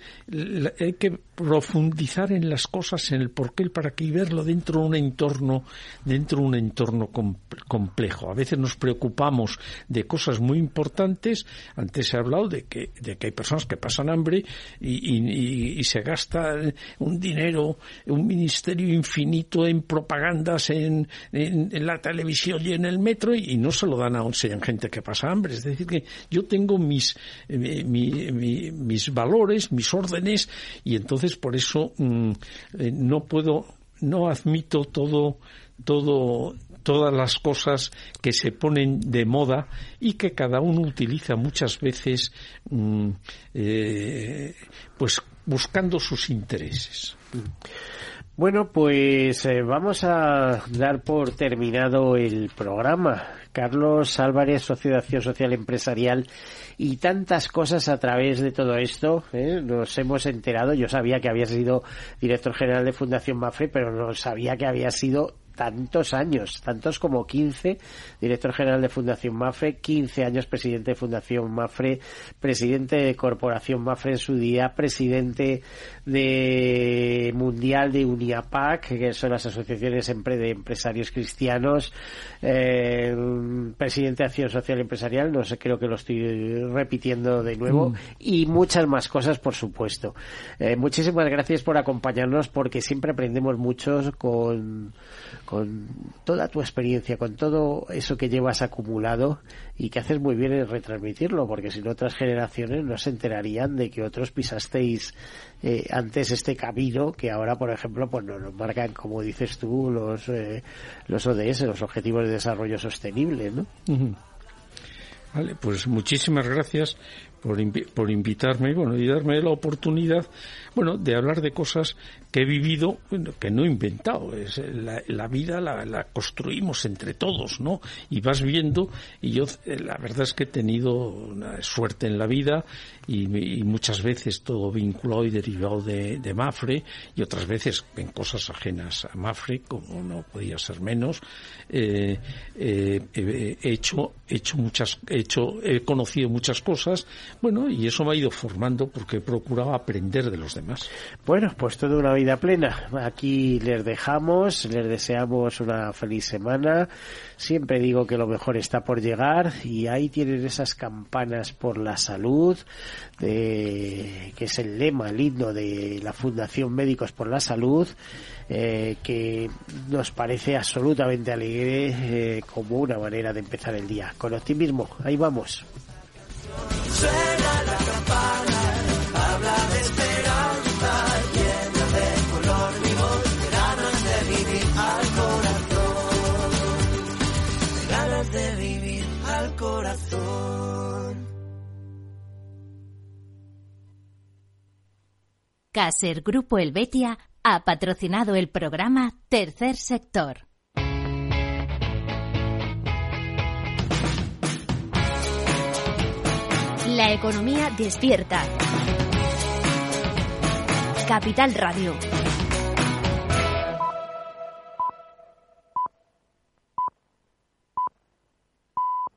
hay que profundizar en las cosas, en el porqué, para que y verlo dentro de un entorno, dentro de un entorno complejo. A veces nos preocupamos de cosas muy importantes. Antes se ha hablado de que, hay personas que pasan hambre y, se gasta un dinero, un ministerio infinito en propagandas en, en, la televisión y en el metro y, no se lo dan a gente que pasa hambre. Es decir, que yo tengo mis, eh, mis valores, mis órdenes y entonces por eso mm, eh, no puedo, no admito todo, todo, todas las cosas que se ponen de moda y que cada uno utiliza muchas veces, mm, eh, pues buscando sus intereses. Bueno, pues eh, vamos a dar por terminado el programa. Carlos Álvarez, Asociación Social Empresarial y tantas cosas a través de todo esto. ¿eh? Nos hemos enterado, yo sabía que había sido director general de Fundación Mafre, pero no sabía que había sido tantos años, tantos como 15, director general de Fundación Mafre, 15 años presidente de Fundación Mafre, presidente de Corporación Mafre en su día, presidente de Mundial de Uniapac, que son las asociaciones de empresarios cristianos, eh, presidente de Acción Social Empresarial, no sé, creo que lo estoy repitiendo de nuevo, mm. y muchas más cosas, por supuesto. Eh, muchísimas gracias por acompañarnos porque siempre aprendemos mucho con con toda tu experiencia, con todo eso que llevas acumulado y que haces muy bien en retransmitirlo, porque si no otras generaciones no se enterarían de que otros pisasteis eh, antes este camino que ahora, por ejemplo, pues nos marcan, como dices tú, los, eh, los ODS, los Objetivos de Desarrollo Sostenible, ¿no? Vale, pues muchísimas gracias por, por invitarme bueno, y darme la oportunidad bueno, de hablar de cosas que he vivido, que no he inventado. Es, la, vida la, construimos entre todos, ¿no? Y vas viendo, y yo eh, la verdad es que he tenido una suerte en la vida y, muchas veces todo vinculado y derivado de, Mafre y otras veces en cosas ajenas a Mafre, como no podía ser menos. Eh, eh, he hecho, he hecho muchas, he hecho, he conocido muchas cosas, bueno, y eso me ha ido formando porque he procurado aprender de los demás. Bueno, pues toda una vida plena. Aquí les dejamos, les deseamos una feliz semana. Siempre digo que lo mejor está por llegar y ahí tienen esas campanas por la salud, de, que es el lema, el himno de la Fundación Médicos por la Salud, eh, que nos parece absolutamente alegre eh, como una manera de empezar el día. Con optimismo, ahí vamos. Caser Grupo Helvetia ha patrocinado el programa Tercer Sector. La economía despierta. Capital Radio.